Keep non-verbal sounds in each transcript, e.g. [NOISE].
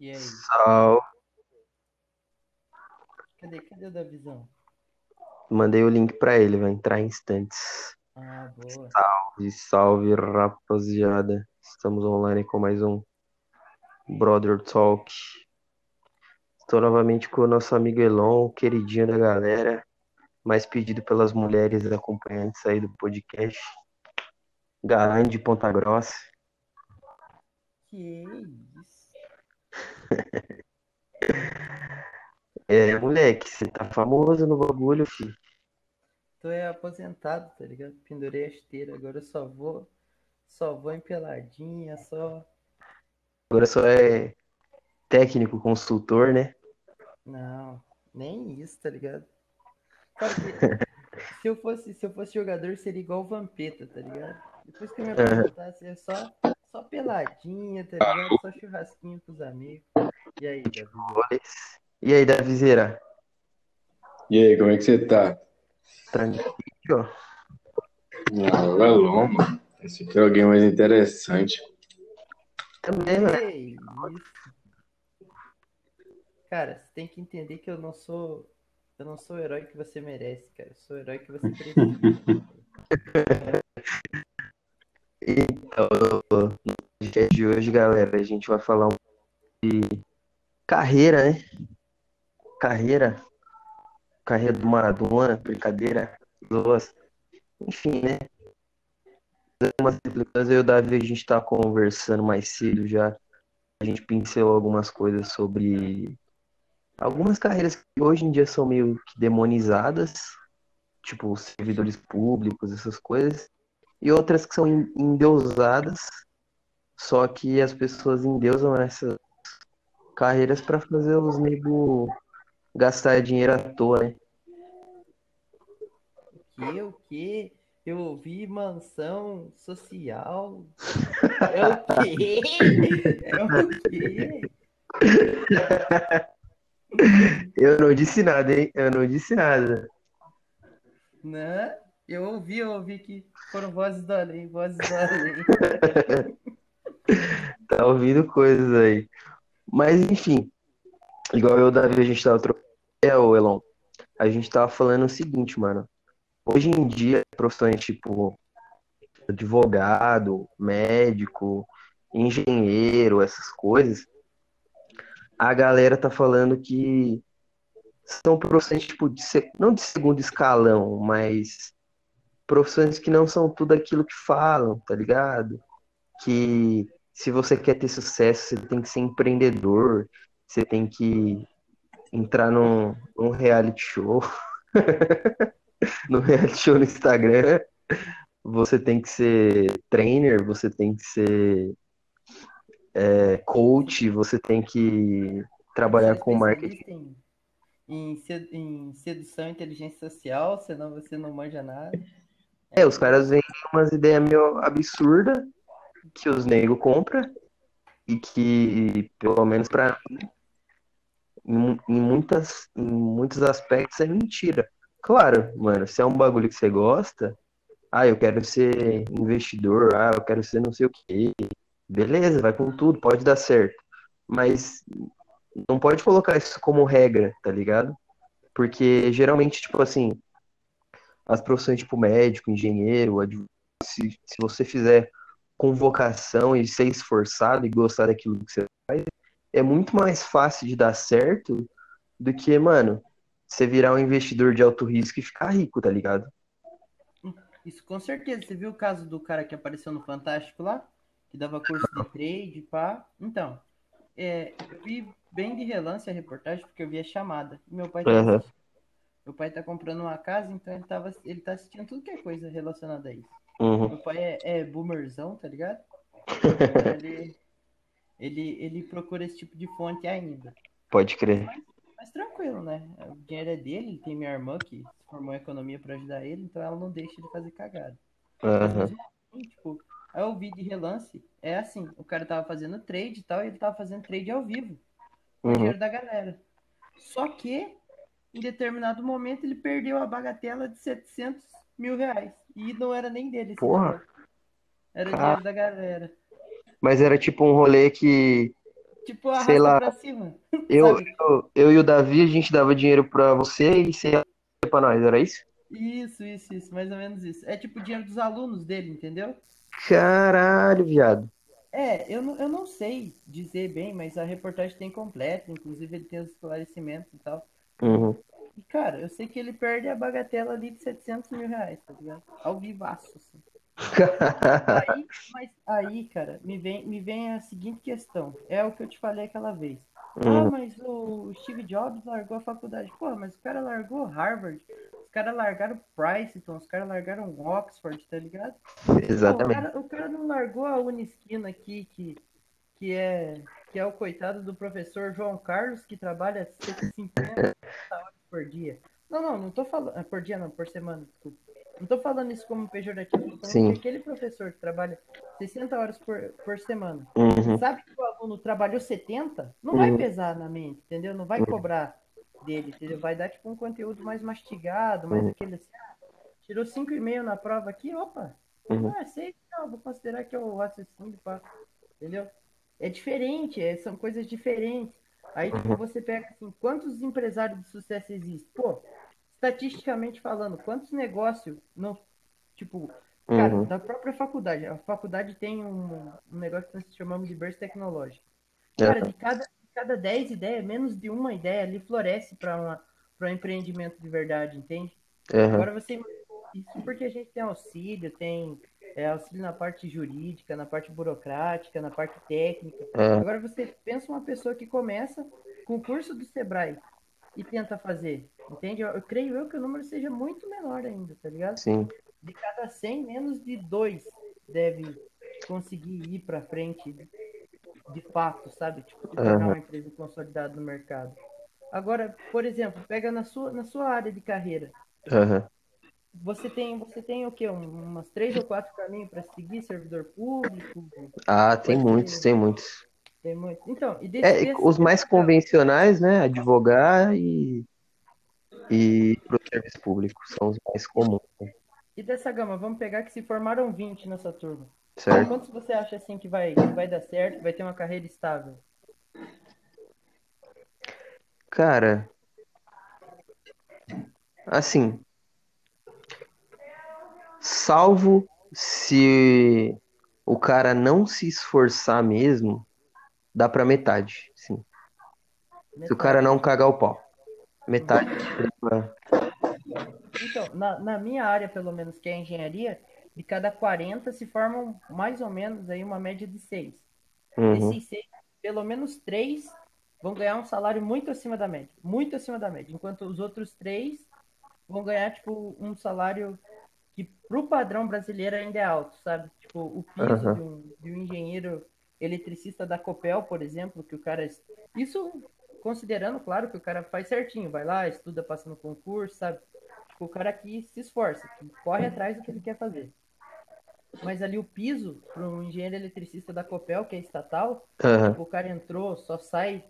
E aí? Sal. Cadê? Cadê o da visão? Mandei o link pra ele, vai entrar em instantes. Ah, boa. Salve, salve, rapaziada. Estamos online com mais um Brother Talk. Estou novamente com o nosso amigo Elon, queridinho da galera, mais pedido pelas mulheres acompanhantes aí do podcast. Galã de Ponta Grossa. Que isso? É, moleque, você tá famoso no bagulho, filho. Tô é aposentado, tá ligado? Pendurei a esteira, agora eu só vou, só vou em peladinha, só. Agora só é técnico, consultor, né? Não, nem isso, tá ligado? [LAUGHS] Se eu fosse, se eu fosse jogador, seria igual o Vampeta, tá ligado? Depois que eu me aposentasse, é só, só peladinha, tá ligado? Só churrasquinho com os amigos. E aí, Davi? E aí, Davizeira? E aí, como é que você tá? Tranquilo? Ah, o Elon, mano. Esse aqui é alguém mais interessante. Também, isso? Cara, você tem que entender que eu não sou. Eu não sou o herói que você merece, cara. Eu sou o herói que você precisa. [LAUGHS] Então, no podcast de hoje, galera, a gente vai falar um de carreira, né? Carreira. Carreira do Maradona, brincadeira, zoas. Enfim, né? Umas eu e o Davi, a gente tá conversando mais cedo já. A gente pincelou algumas coisas sobre algumas carreiras que hoje em dia são meio que demonizadas, tipo servidores públicos, essas coisas, e outras que são en- endeusadas, só que as pessoas endeusam essas carreiras pra fazer os nego gastar dinheiro à toa, né? Que o quê? Eu ouvi mansão social. [LAUGHS] É o quê? É o quê? Eu não disse nada, hein? Eu não disse nada. Né? Eu ouvi, eu ouvi que foram vozes do além, vozes do além. [LAUGHS] Tá ouvindo coisas aí. Mas, enfim, igual eu o Davi, a gente tava trocando. É, ô Elon, a gente tava falando o seguinte, mano. Hoje em dia, profissões tipo advogado, médico, engenheiro, essas coisas, a galera tá falando que são profissões tipo de não de segundo escalão, mas profissões que não são tudo aquilo que falam, tá ligado? Que se você quer ter sucesso, você tem que ser empreendedor, você tem que entrar num, num reality show, [LAUGHS] no reality show no Instagram, você tem que ser trainer, você tem que ser é, coach, você tem que trabalhar com marketing. Em, em, sed- em sedução e inteligência social, senão você não manja nada. É, os caras vêm umas ideias meio absurdas que os nego compra e que, pelo menos pra mim, em, em muitas, em muitos aspectos é mentira. Claro, mano, se é um bagulho que você gosta, ah, eu quero ser investidor, ah, eu quero ser não sei o quê. Beleza, vai com tudo, pode dar certo. Mas não pode colocar isso como regra, tá ligado? Porque geralmente, tipo assim, as profissões tipo médico, engenheiro, se, se você fizer com vocação e ser esforçado e gostar daquilo que você faz, é muito mais fácil de dar certo do que, mano, você virar um investidor de alto risco e ficar rico, tá ligado? Isso com certeza. Você viu o caso do cara que apareceu no Fantástico lá? Que dava curso de trade, pá. Então, é, eu vi bem de relance a reportagem, porque eu vi a chamada. Meu pai assistindo- meu pai tá comprando uma casa, então ele, tava, ele tá assistindo tudo que é coisa relacionada a isso. Uhum. Meu pai é, é boomerzão, tá ligado? Então [LAUGHS] ele, ele, ele procura esse tipo de fonte ainda. Pode crer. Mas tranquilo, né? O dinheiro é dele, ele tem minha irmã que se formou economia pra ajudar ele, então ela não deixa ele fazer cagada. Mas Aham. mesmo assim, tipo, aí eu vi de relance, é assim, o cara tava fazendo trade e tal, e ele tava fazendo trade ao vivo, com o Uhum. dinheiro da galera. Só que, em determinado momento, ele perdeu a bagatela de 700 mil reais. E não era nem dele Porra. Era dinheiro da galera. Mas era tipo um rolê que Tipo, Sei lá. pra cima. [LAUGHS] Eu, eu, eu e o Davi, a gente dava dinheiro pra você e você ia pra nós, era isso? Isso, isso, isso, mais ou menos isso. É tipo dinheiro dos alunos dele, entendeu? Caralho, viado. É, eu não, eu não sei dizer bem, mas a reportagem tem completa, inclusive ele tem os esclarecimentos e tal. Uhum. E, cara, eu sei que ele perde a bagatela ali de 700 mil reais, tá ligado? Ao vivaço, assim. Aí, mas aí, cara, me vem, me vem a seguinte questão. É o que eu te falei aquela vez. Ah, Uhum. mas o Steve Jobs largou a faculdade. Pô, mas o cara largou Harvard. Os caras largaram Princeton, os caras largaram Oxford, tá ligado? Pô, o Exatamente. cara, o cara não largou a Unisquina aqui, que, que, é, que é o coitado do professor João Carlos, que trabalha 50 horas por dia. Não, não, não tô falando. ah, Por dia não, por semana, desculpa. Não tô falando isso como pejorativo, tô falando Sim. que aquele professor que trabalha 60 horas por, por semana, Uhum. sabe que o aluno trabalhou 70, não vai Uhum. pesar na mente, entendeu? Não vai Uhum. cobrar dele, entendeu? Vai dar tipo um conteúdo mais mastigado, mais Uhum. aquele assim, ah, tirou 5,5 na prova aqui, opa, Uhum. ah, sei, não, vou considerar que é o raciocínio, pá, entendeu? É diferente, é- são coisas diferentes. Aí, tipo, Uhum. você pega assim, quantos empresários de sucesso existem? Pô, estatisticamente falando, quantos negócios não, tipo, cara, Uhum. da própria faculdade. A faculdade tem um, um negócio que nós chamamos de berço tecnológico. Cara, de cada, de cada 10 ideias, menos de uma ideia ali floresce para um empreendimento de verdade, entende? Uhum. Agora você. Isso porque a gente tem auxílio, tem é, auxílio na parte jurídica, na parte burocrática, na parte técnica. Uhum. Agora você pensa uma pessoa que começa com o curso do Sebrae e tenta fazer, entende? Eu, eu creio eu que o número seja muito menor ainda, tá ligado? Sim. De cada 100, menos de dois deve conseguir ir para frente de fato, sabe? Tipo, se tornar Aham. uma empresa consolidada no mercado. Agora, por exemplo, pega na sua, na sua área de carreira. Uhum. Você tem, você tem o quê? Um- umas três ou quatro caminhos para seguir? Servidor público? Ah, tem muitos, tem muitos. Tem muito. Então, e É, os mais convencionais, né? Advogar e, e pro serviço público são os mais comuns, né? E dessa gama, vamos pegar que se formaram 20 nessa turma. certo? Quantos você acha assim que vai, que vai dar certo, que vai ter uma carreira estável? Cara, assim, salvo se o cara não se esforçar mesmo, dá pra metade, sim. Se o cara não cagar o pau. Metade. Então, na, na minha área, pelo menos, que é a engenharia, de cada 40 se formam mais ou menos aí uma média de 6. Uhum, Desses seis, pelo menos três vão ganhar um salário muito acima da média. Muito acima da média. Enquanto os outros três vão ganhar, tipo, um salário pro padrão brasileiro ainda é alto, sabe? Tipo, o piso Aham. de, um, de um engenheiro eletricista da Copel, por exemplo, que o cara. Isso considerando, claro, que o cara faz certinho, vai lá, estuda, passa no concurso, sabe? Tipo, o cara que se esforça, que corre atrás do que ele quer fazer. Mas ali o piso para um engenheiro eletricista da Copel, que é estatal, aham, tipo, o cara entrou, só sai,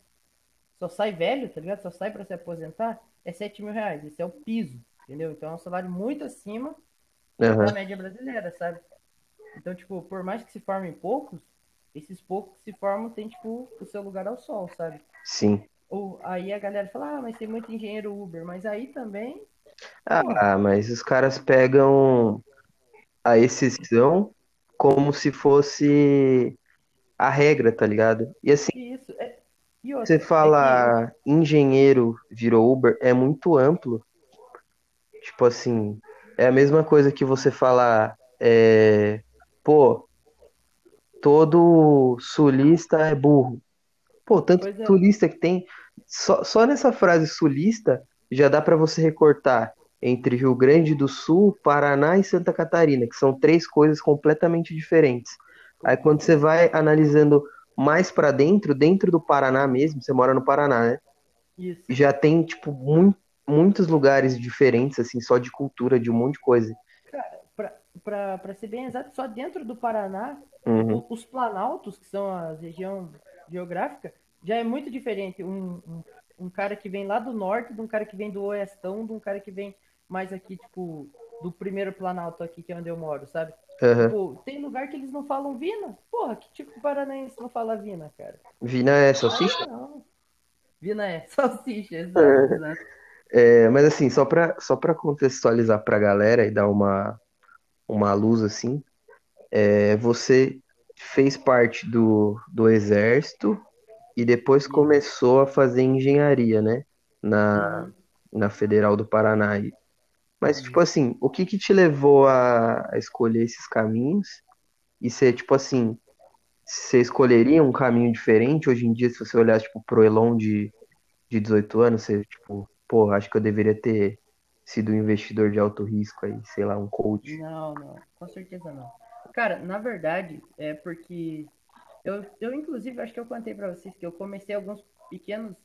só sai velho, tá ligado? Só sai para se aposentar, é 7 mil reais. Esse é o piso, entendeu? Então é um salário muito acima da aham. média brasileira, sabe? Então, tipo, por mais que se formem poucos, esses poucos que se formam têm, tipo, o seu lugar ao sol, sabe? Sim. Ou aí a galera fala, ah, mas tem muito engenheiro Uber, mas aí também, Ah, mas os caras pegam a exceção como se fosse a regra, tá ligado? E assim, isso é. E outra, você é que- fala engenheiro virou Uber, é muito amplo. Tipo assim, é a mesma coisa que você falar, é, pô, todo sulista é burro. Pô, tanto é. sulista que tem, só, só nessa frase sulista já dá pra você recortar entre Rio Grande do Sul, Paraná e Santa Catarina, que são três coisas completamente diferentes. Aí quando você vai analisando mais pra dentro, dentro do Paraná mesmo, você mora no Paraná, né? Isso. Já tem, tipo, mui- muitos lugares diferentes, assim, só de cultura, de um monte de coisa. Pra, pra ser bem exato, só dentro do Paraná, Uhum, os planaltos, que são a região geográfica, já é muito diferente. Um, um, um cara que vem lá do norte, de um cara que vem do oestão, de um cara que vem mais aqui, tipo, do primeiro Planalto aqui, que é onde eu moro, sabe? Aham. Tipo, tem lugar que eles não falam Vina. Porra, que tipo de paranaense não fala Vina, cara? Vina é salsicha? não. Vina é [LAUGHS] salsicha, exato, exato. É, mas assim, só pra, só pra contextualizar pra galera e dar uma, uma luz assim, é, você fez parte do, do exército e depois começou a fazer engenharia, né? Na, Uhum. na Federal do Paraná. Mas, Isso. tipo assim, o que que te levou a, a escolher esses caminhos? E você, tipo assim, você escolheria um caminho diferente hoje em dia, se você olhasse, tipo, pro Elon de, de 18 anos, você, tipo, pô, acho que eu deveria ter sido um investidor de alto risco aí, sei lá, um coach. Não, não, com certeza não. Cara, na verdade, é porque eu, eu inclusive, acho que eu contei pra vocês que eu comecei alguns pequenos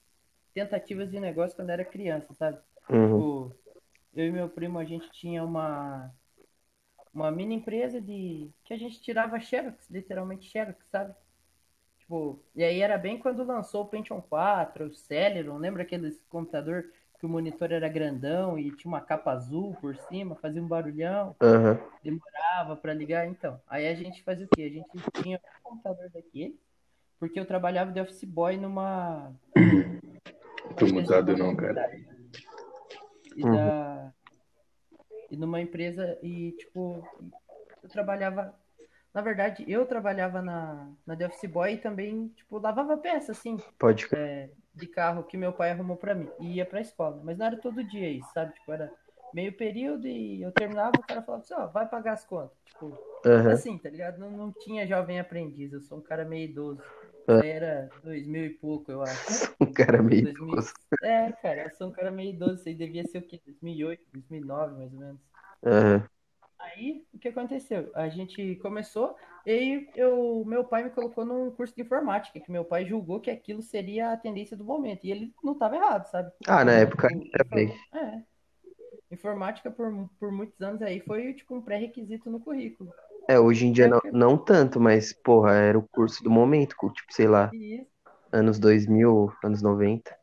tentativas de negócio quando era criança, sabe? Uhum, Tipo, eu e meu primo, a gente tinha uma, uma mini empresa de que a gente tirava xerox, literalmente xerox, sabe? Tipo, e aí era bem quando lançou o Pentium 4, o Celeron, lembra aqueles computador que o monitor era grandão e tinha uma capa azul por cima, fazia um barulhão, aham, demorava pra ligar, então. Aí a gente fazia o quê? A gente tinha um computador daquele, porque eu trabalhava de office boy numa [COUGHS] Tô mutado não, cara. E uhum, da e numa empresa e tipo eu trabalhava na verdade eu trabalhava na na The Office Boy e também tipo lavava peça assim pode crer. é, de carro que meu pai arrumou pra mim. E ia pra escola. Mas não era todo dia isso sabe? Tipo era meio período e eu terminava o cara falava assim ó vai pagar as contas. Tipo Aham, assim tá ligado? Não, não tinha jovem aprendiz eu sou um cara meio idoso. Aí era 2000 e pouco eu acho. [LAUGHS] Um cara meio 2000 idoso. é cara eu sou um cara meio idoso isso aí devia ser o quê? 2008 2009 mais ou menos. Aham, Aí, o que aconteceu? A gente começou e eu, meu pai me colocou num curso de informática, que meu pai julgou que aquilo seria a tendência do momento. E ele não estava errado, sabe? Ah, na época era bem. infor- É. Informática por, por muitos anos aí foi tipo um pré-requisito no currículo. É, hoje em dia não, não tanto, mas, porra, era o curso do momento, tipo, sei lá, isso, anos 2000, anos 90.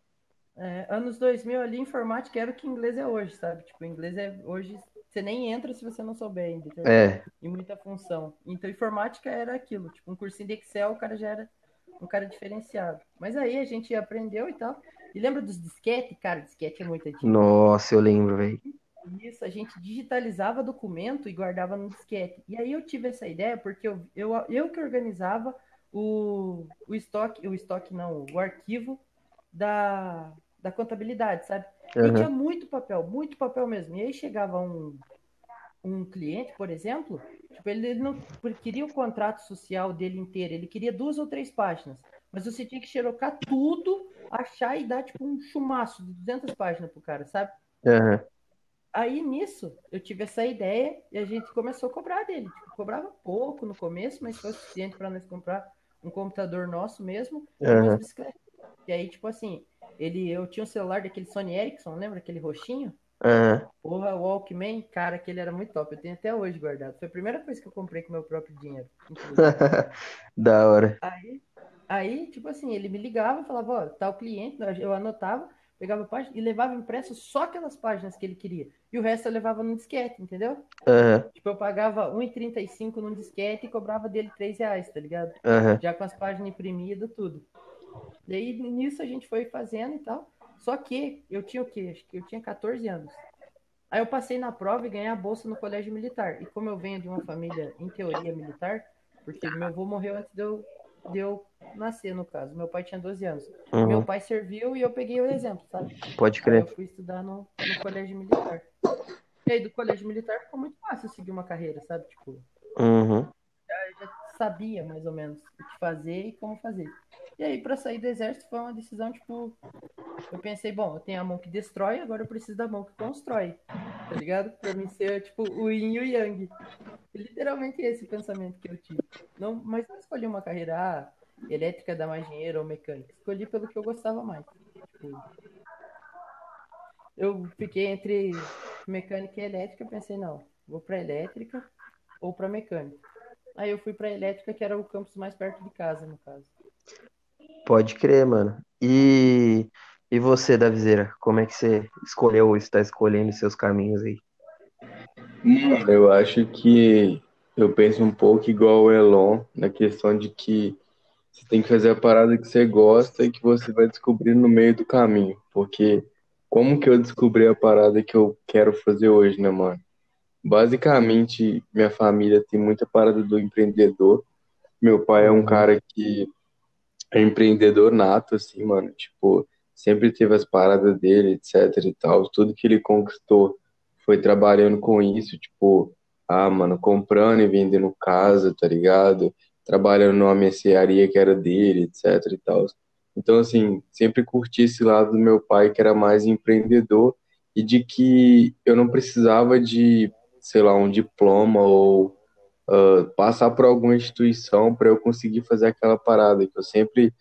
é, anos 2000 ali, informática era o que inglês é hoje, sabe? Tipo, inglês é hoje, você nem entra se você não souber ainda? É, em muita função. Então, informática era aquilo, tipo, um cursinho de Excel, o cara já era um cara diferenciado. Mas aí a gente aprendeu e tal. E lembra dos disquete? Cara, disquete é muito antigo. nossa, eu lembro, velho. Isso, a gente digitalizava documento e guardava no disquete. E aí eu tive essa ideia porque eu, eu, eu que organizava o, o estoque, o estoque não, o arquivo da, da contabilidade, sabe? E Aham, tinha muito papel, muito papel mesmo. E aí chegava um, um cliente, por exemplo, tipo, ele ele não queria o contrato social dele inteiro, ele queria duas ou três páginas. Mas você tinha que xerocar tudo, achar e dar tipo um chumaço de 200 páginas pro cara, sabe? aham, Aí nisso eu tive essa ideia e a gente começou a cobrar dele. Tipo, cobrava pouco no começo, mas foi o suficiente para nós comprar um computador nosso mesmo e umas bicicletas. E aí, tipo assim, ele, eu tinha um celular daquele Sony Ericsson, lembra aquele roxinho? aham. Porra, Walkman, cara, aquele era muito top. Eu tenho até hoje guardado. Foi a primeira coisa que eu comprei com meu próprio dinheiro. [LAUGHS] Da hora. Aí, aí, tipo assim, ele me ligava e falava, ó, tal cliente, eu anotava, pegava a página e levava impresso só aquelas páginas que ele queria. E o resto eu levava no disquete, entendeu? Aham, Tipo, eu pagava R$1,35 num disquete e cobrava dele 3 reais, tá ligado? aham. Já com as páginas imprimidas, tudo. E aí, nisso a gente foi fazendo e tal. Só que eu tinha o quê? Acho que eu tinha 14 anos. Aí eu passei na prova e ganhei a bolsa no colégio militar. E como eu venho de uma família, em teoria, militar, porque meu avô morreu antes de eu, de eu nascer, no caso. Meu pai tinha 12 anos. Meu Uhum, pai serviu e eu peguei o exemplo, sabe? pode Aí crer. eu fui estudar no, no colégio militar. E aí do colégio militar ficou muito fácil seguir uma carreira, sabe? Tipo, Uhum, sabia mais ou menos o que fazer e como fazer. E aí, pra sair do exército, foi uma decisão, tipo, eu pensei, bom, eu tenho a mão que destrói, agora eu preciso da mão que constrói, tá ligado? Pra mim ser, tipo, o yin e o yang. Literalmente esse pensamento que eu tive. Não, mas não escolhi uma carreira ah, elétrica dá mais dinheiro ou mecânica. Escolhi pelo que eu gostava mais. Tipo, eu fiquei entre mecânica e elétrica, pensei, não, vou pra elétrica ou pra mecânica. Aí eu fui pra elétrica, que era o campus mais perto de casa, no caso. pode crer, mano. E, e você, Davizeira, como é que você escolheu ou está escolhendo seus caminhos aí? Mano, eu acho que eu penso um pouco igual o Elon, na questão de que você tem que fazer a parada que você gosta e que você vai descobrir no meio do caminho. Porque como que eu descobri a parada que eu quero fazer hoje, né, mano? Basicamente, minha família tem muita parada do empreendedor. Meu pai é um Uhum. cara que é empreendedor nato, assim, mano. Tipo, sempre teve as paradas dele, etc e tal. Tudo que ele conquistou foi trabalhando com isso, tipo, ah, mano, comprando e vendendo casa, tá ligado? Trabalhando numa mercearia que era dele, etc e tal. Então, assim, sempre curti esse lado do meu pai, que era mais empreendedor, e de que eu não precisava de, sei lá, um diploma ou ah, passar por alguma instituição para eu conseguir fazer aquela parada, que eu sempre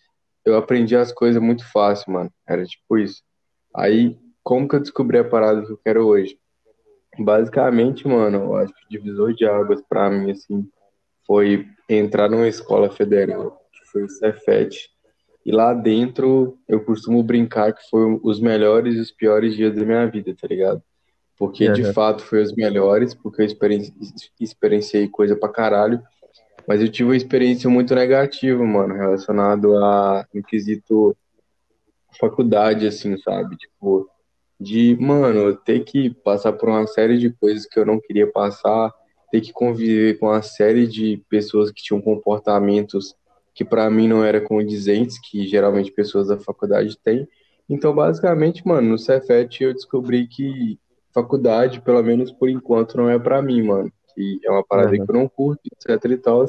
eu aprendi as coisas muito fácil, mano. Era tipo isso. Aí, como que eu descobri a parada que eu quero hoje? Basicamente, mano, eu acho que o divisor de águas pra mim, assim, foi entrar numa escola federal, que foi o Cefet. E lá dentro, eu costumo brincar que foi os melhores e os piores dias da minha vida, tá ligado? Porque de fato foi os melhores, porque eu experienci- experienciei coisa pra caralho, mas eu tive uma experiência muito negativa, mano, relacionado a, no quesito faculdade, assim, sabe? Tipo, de, mano, ter que passar por uma série de coisas que eu não queria passar, ter que conviver com uma série de pessoas que tinham comportamentos que pra mim não eram condizentes, que geralmente pessoas da faculdade têm. Então, basicamente, mano, no Cefet eu descobri que faculdade, pelo menos por enquanto, não é pra mim, mano. Que é uma parada que Aham. eu não curto, etc e tal.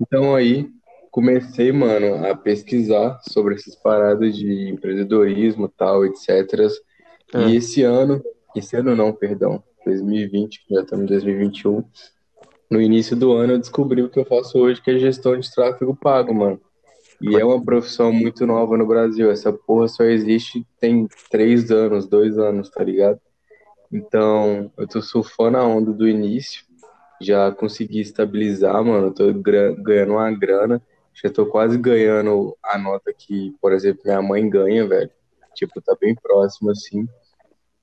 Então aí comecei, mano, a pesquisar sobre essas paradas de empreendedorismo, tal, etc. Ah. E esse ano, esse ano não, perdão, 2020, já estamos em 2021, no início do ano eu descobri o que eu faço hoje, que é gestão de tráfego pago, mano. E é uma profissão muito nova no Brasil. Essa porra só existe tem três anos, dois anos, tá ligado? Então, eu tô surfando a onda do início. Já consegui estabilizar, mano. Tô gra- ganhando uma grana. Já tô quase ganhando a nota que, por exemplo, minha mãe ganha, velho. Tipo, tá bem próximo, assim.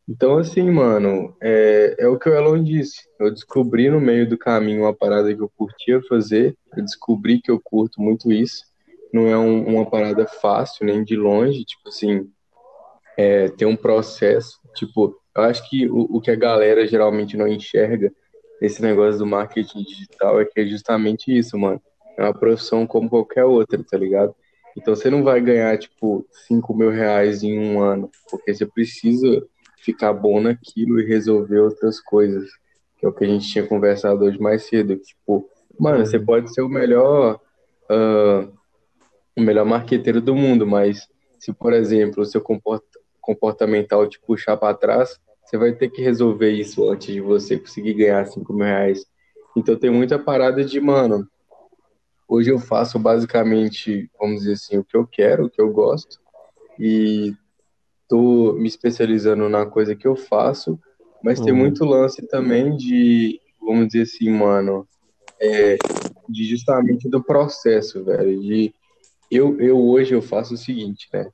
Então, assim, mano, é, é o que o Elon disse. Eu descobri no meio do caminho uma parada que eu curtia fazer. Eu descobri que eu curto muito isso. Não é um- uma parada fácil, nem de longe. Tipo assim, é, tem um processo. Tipo, eu acho que o, o que a galera geralmente não enxerga nesse negócio do marketing digital é que é justamente isso, mano. É uma profissão como qualquer outra, tá ligado? Então você não vai ganhar, tipo, 5 mil reais em um ano, porque você precisa ficar bom naquilo e resolver outras coisas, que é o que a gente tinha conversado hoje mais cedo. Tipo, mano, você pode ser o melhor, ah, o melhor marqueteiro do mundo, mas se, por exemplo, o seu comporta- comportamental te puxar para trás, você vai ter que resolver isso antes de você conseguir ganhar 5 mil reais. Então tem muita parada de, mano, hoje eu faço basicamente, vamos dizer assim, o que eu quero, o que eu gosto, e tô me especializando na coisa que eu faço, mas tem Uhum. muito lance também de, vamos dizer assim, mano, é, de justamente do processo, velho, de eu, eu hoje eu faço o seguinte, né?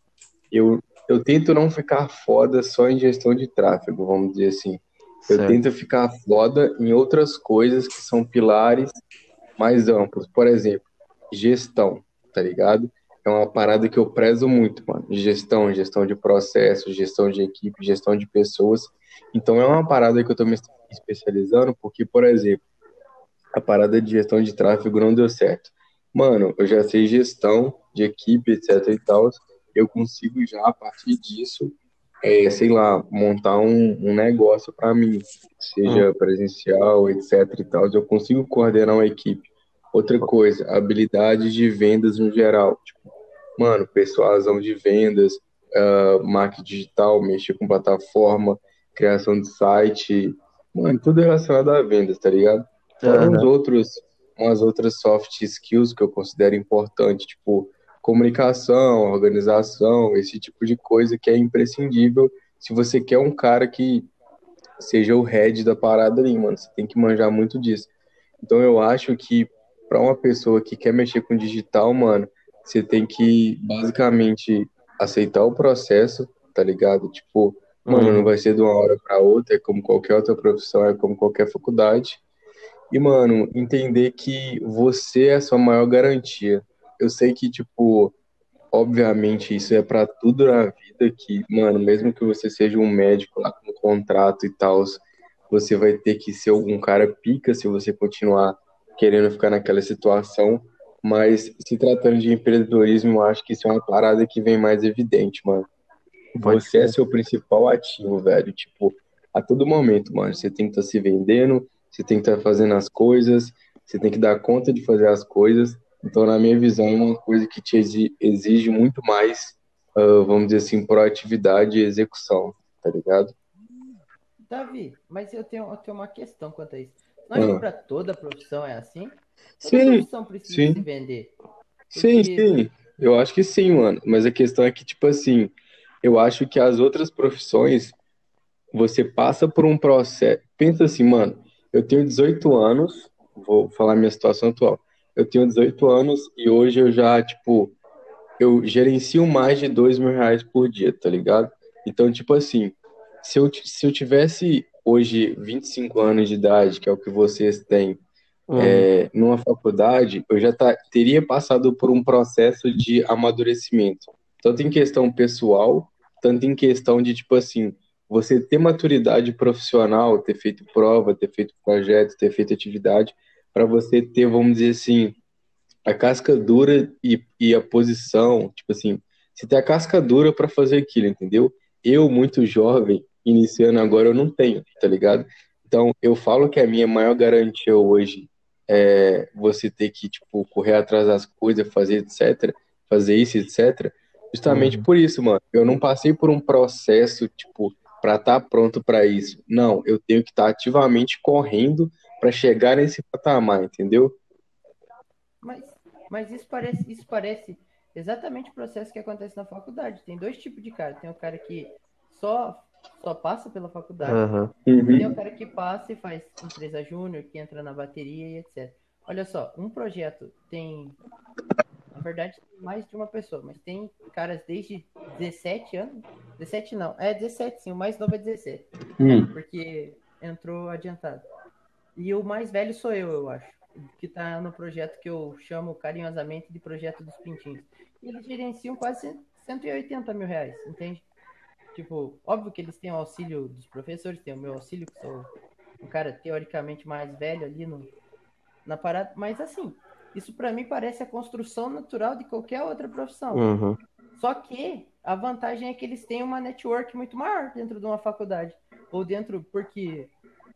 Eu, eu tento não ficar foda só em gestão de tráfego, vamos dizer assim. Eu Certo. tento ficar foda em outras coisas que são pilares mais amplos. Por exemplo, gestão, tá ligado? É uma parada que eu prezo muito, mano. Gestão, gestão de processos, gestão de equipe, gestão de pessoas. Então é uma parada que eu tô me especializando porque, por exemplo, a parada de gestão de tráfego não deu certo. Mano, eu já sei gestão de equipe, etc e tal. Eu consigo já, a partir disso, é, sei lá, montar um, um negócio para mim, seja presencial, etc e tal. Eu consigo coordenar uma equipe. Outra coisa, habilidades de vendas no geral. Tipo, mano, persuasão de vendas, uh, marketing digital, mexer com plataforma, criação de site, mano, tudo relacionado a vendas, tá ligado? Fora Aham. uns outros, umas outras soft skills que eu considero importante, tipo comunicação, organização, esse tipo de coisa que é imprescindível se você quer um cara que seja o head da parada ali, mano. Você tem que manjar muito disso. Então eu acho que para uma pessoa que quer mexer com digital, mano, você tem que basicamente aceitar o processo, tá ligado? Tipo, Mano, Uhum. não vai ser de uma hora para outra, é como qualquer outra profissão, é como qualquer faculdade. E, mano, entender que você é a sua maior garantia. Eu sei que, tipo, obviamente isso é para tudo na vida, que, mano, mesmo que você seja um médico lá com contrato e tal, você vai ter que ser algum cara pica se você continuar querendo ficar naquela situação. Mas se tratando de empreendedorismo, eu acho que isso é uma parada que vem mais evidente, mano. Pode Você é ser. seu principal ativo, velho. Tipo, a todo momento, mano. Você tem que estar se vendendo, você tem que estar fazendo as coisas, você tem que dar conta de fazer as coisas. Então, na minha visão, é uma coisa que te exi- exige muito mais, ah, vamos dizer assim, proatividade e execução, tá ligado? Davi, mas eu tenho, eu tenho uma questão quanto a isso. Não acha Ah. que pra toda profissão é assim? Toda Sim, profissão precisa sim. se vender. sim, Porque- sim. Eu acho que sim, mano. Mas a questão é que, tipo assim, eu acho que as outras profissões, você passa por um processo. Pensa assim, mano, eu tenho 18 anos, vou falar minha situação atual. Eu tenho 18 anos e hoje eu já, tipo, eu gerencio mais de dois mil reais por dia, tá ligado? Então, tipo assim, se eu, se eu tivesse hoje 25 anos de idade, que é o que vocês têm, Uhum. é, numa faculdade, eu já tá- teria passado por um processo de amadurecimento, tanto em questão pessoal, tanto em questão de, tipo assim, você ter maturidade profissional, ter feito prova, ter feito projeto, ter feito atividade, para você ter, vamos dizer assim, a casca dura e, e a posição, tipo assim, você tem a casca dura para fazer aquilo, entendeu? Eu, muito jovem, iniciando agora, eu não tenho, tá ligado? Então, eu falo que a minha maior garantia hoje é você ter que, tipo, correr atrás das coisas, fazer etc, fazer isso, etc, justamente Uhum. por isso, mano. Eu não passei por um processo, tipo, para estar pronto para isso. Não, eu tenho que estar ativamente correndo para chegar nesse patamar, entendeu? Mas, mas isso parece, isso parece exatamente o processo que acontece na faculdade. Tem dois tipos de cara. Tem o cara que só, só passa pela faculdade. Aham. Tem Uhum. o cara que passa e faz empresa júnior, que entra na bateria e etc. Olha só, um projeto tem, na verdade, tem mais de uma pessoa, mas tem caras desde 17 anos. 17 não, é 17 sim, o mais novo é 17, Hum. porque entrou adiantado. E o mais velho sou eu, eu acho, que tá no projeto que eu chamo carinhosamente de projeto dos pintinhos. E eles gerenciam quase 180 mil reais, entende? Tipo, óbvio que eles têm o auxílio dos professores, tem o meu auxílio, que sou um cara teoricamente mais velho ali no, na parada, mas assim, isso pra mim parece a construção natural de qualquer outra profissão. Uhum. Só que a vantagem é que eles têm uma network muito maior dentro de uma faculdade. Ou dentro, porque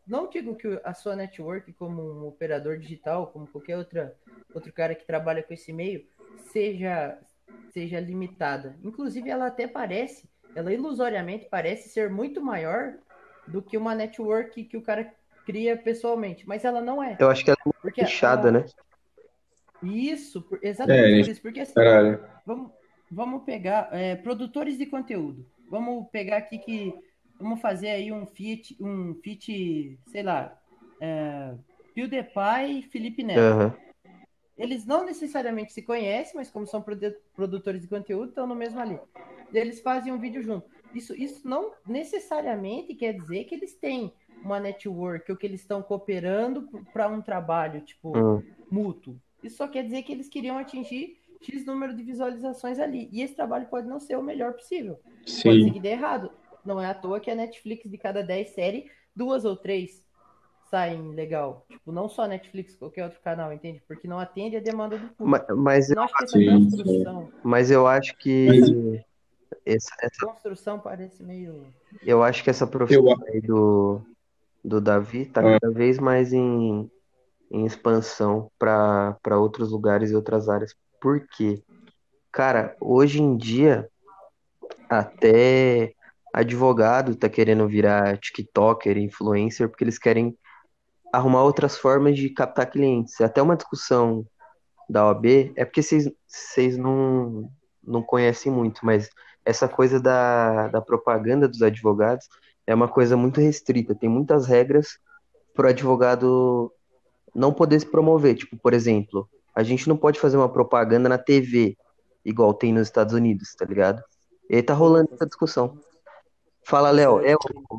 não digo que a sua network, como um operador digital, como qualquer outra, outro cara que trabalha com esse meio, seja, seja limitada. Inclusive, ela até parece, ela ilusoriamente parece ser muito maior do que uma network que o cara cria pessoalmente. Mas ela não é. Eu acho que ela é muito Porque fechada, a- né? Isso, por- exatamente É, isso. Porque assim, Caralho. Vamos, vamos pegar é, produtores de conteúdo. Vamos pegar aqui que vamos fazer aí um feat, um feat, sei lá, é, PewDiePie e Felipe Neto. Aham. Eles não necessariamente se conhecem, mas como são produ- produtores de conteúdo, estão no mesmo ali. Eles fazem um vídeo junto. Isso, isso não necessariamente quer dizer que eles têm uma network ou que eles estão cooperando para um trabalho, tipo, Hum. mútuo. Isso só quer dizer que eles queriam atingir X número de visualizações ali. E esse trabalho pode não ser o melhor possível. Pode ser Sim. que dê errado. Não é à toa que a Netflix, de cada 10 séries, duas ou três saem legal. Tipo, não só a Netflix, qualquer outro canal, entende? Porque não atende a demanda do público. Ma- Mas, Não acho que essa Sim, construção, mas eu acho que essa, essa- construção parece meio. eu acho que essa profissão Eu- aí do, do Davi tá Ah. cada vez mais em, em expansão para para outros lugares e outras áreas. Por quê? Cara, hoje em dia, até advogado tá querendo virar TikToker, influencer, porque eles querem arrumar outras formas de captar clientes. Até uma discussão da OAB é porque vocês não, não conhecem muito, mas essa coisa da, da propaganda dos advogados é uma coisa muito restrita. Tem muitas regras para o advogado não poder se promover. Tipo, por exemplo, a gente não pode fazer uma propaganda na TV, igual tem nos Estados Unidos, tá ligado? E aí tá rolando essa discussão. Fala, Léo. É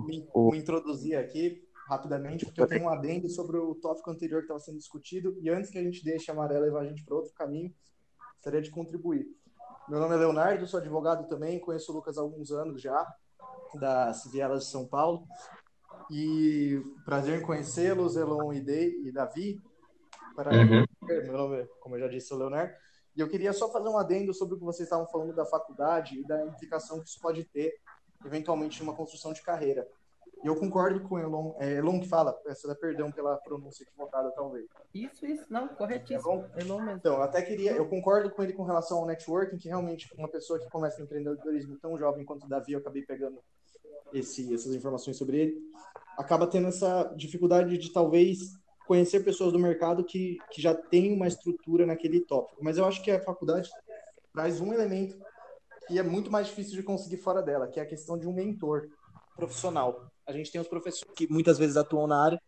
me, o... me introduzir aqui rapidamente, porque eu tenho um adendo sobre o tópico anterior que estava sendo discutido, e antes que a gente deixe a Amarela levar a gente para outro caminho, gostaria de contribuir. Meu nome é Leonardo, sou advogado também, conheço o Lucas há alguns anos já, das Vielas de São Paulo, e prazer em conhecê-los, Elon e, e Davi. Para... Uhum. Meu nome, como eu já disse, é o Leonardo. E eu queria só fazer um adendo sobre o que vocês estavam falando da faculdade e da implicação que isso pode ter, eventualmente, numa construção de carreira. E eu concordo com o Elon, é Elon que fala, peço perdão pela pronúncia equivocada, talvez. Isso, isso, não, corretíssimo. É Elon mesmo. Então, eu até queria, eu concordo com ele com relação ao networking, que realmente uma pessoa que começa no empreendedorismo tão jovem quanto o Davi, eu acabei pegando esse, essas informações sobre ele, acaba tendo essa dificuldade de talvez conhecer pessoas do mercado que, que já tem uma estrutura naquele tópico. Mas eu acho que a faculdade traz um elemento que é muito mais difícil de conseguir fora dela, que é a questão de um mentor profissional. A gente tem os professores que muitas vezes atuam na área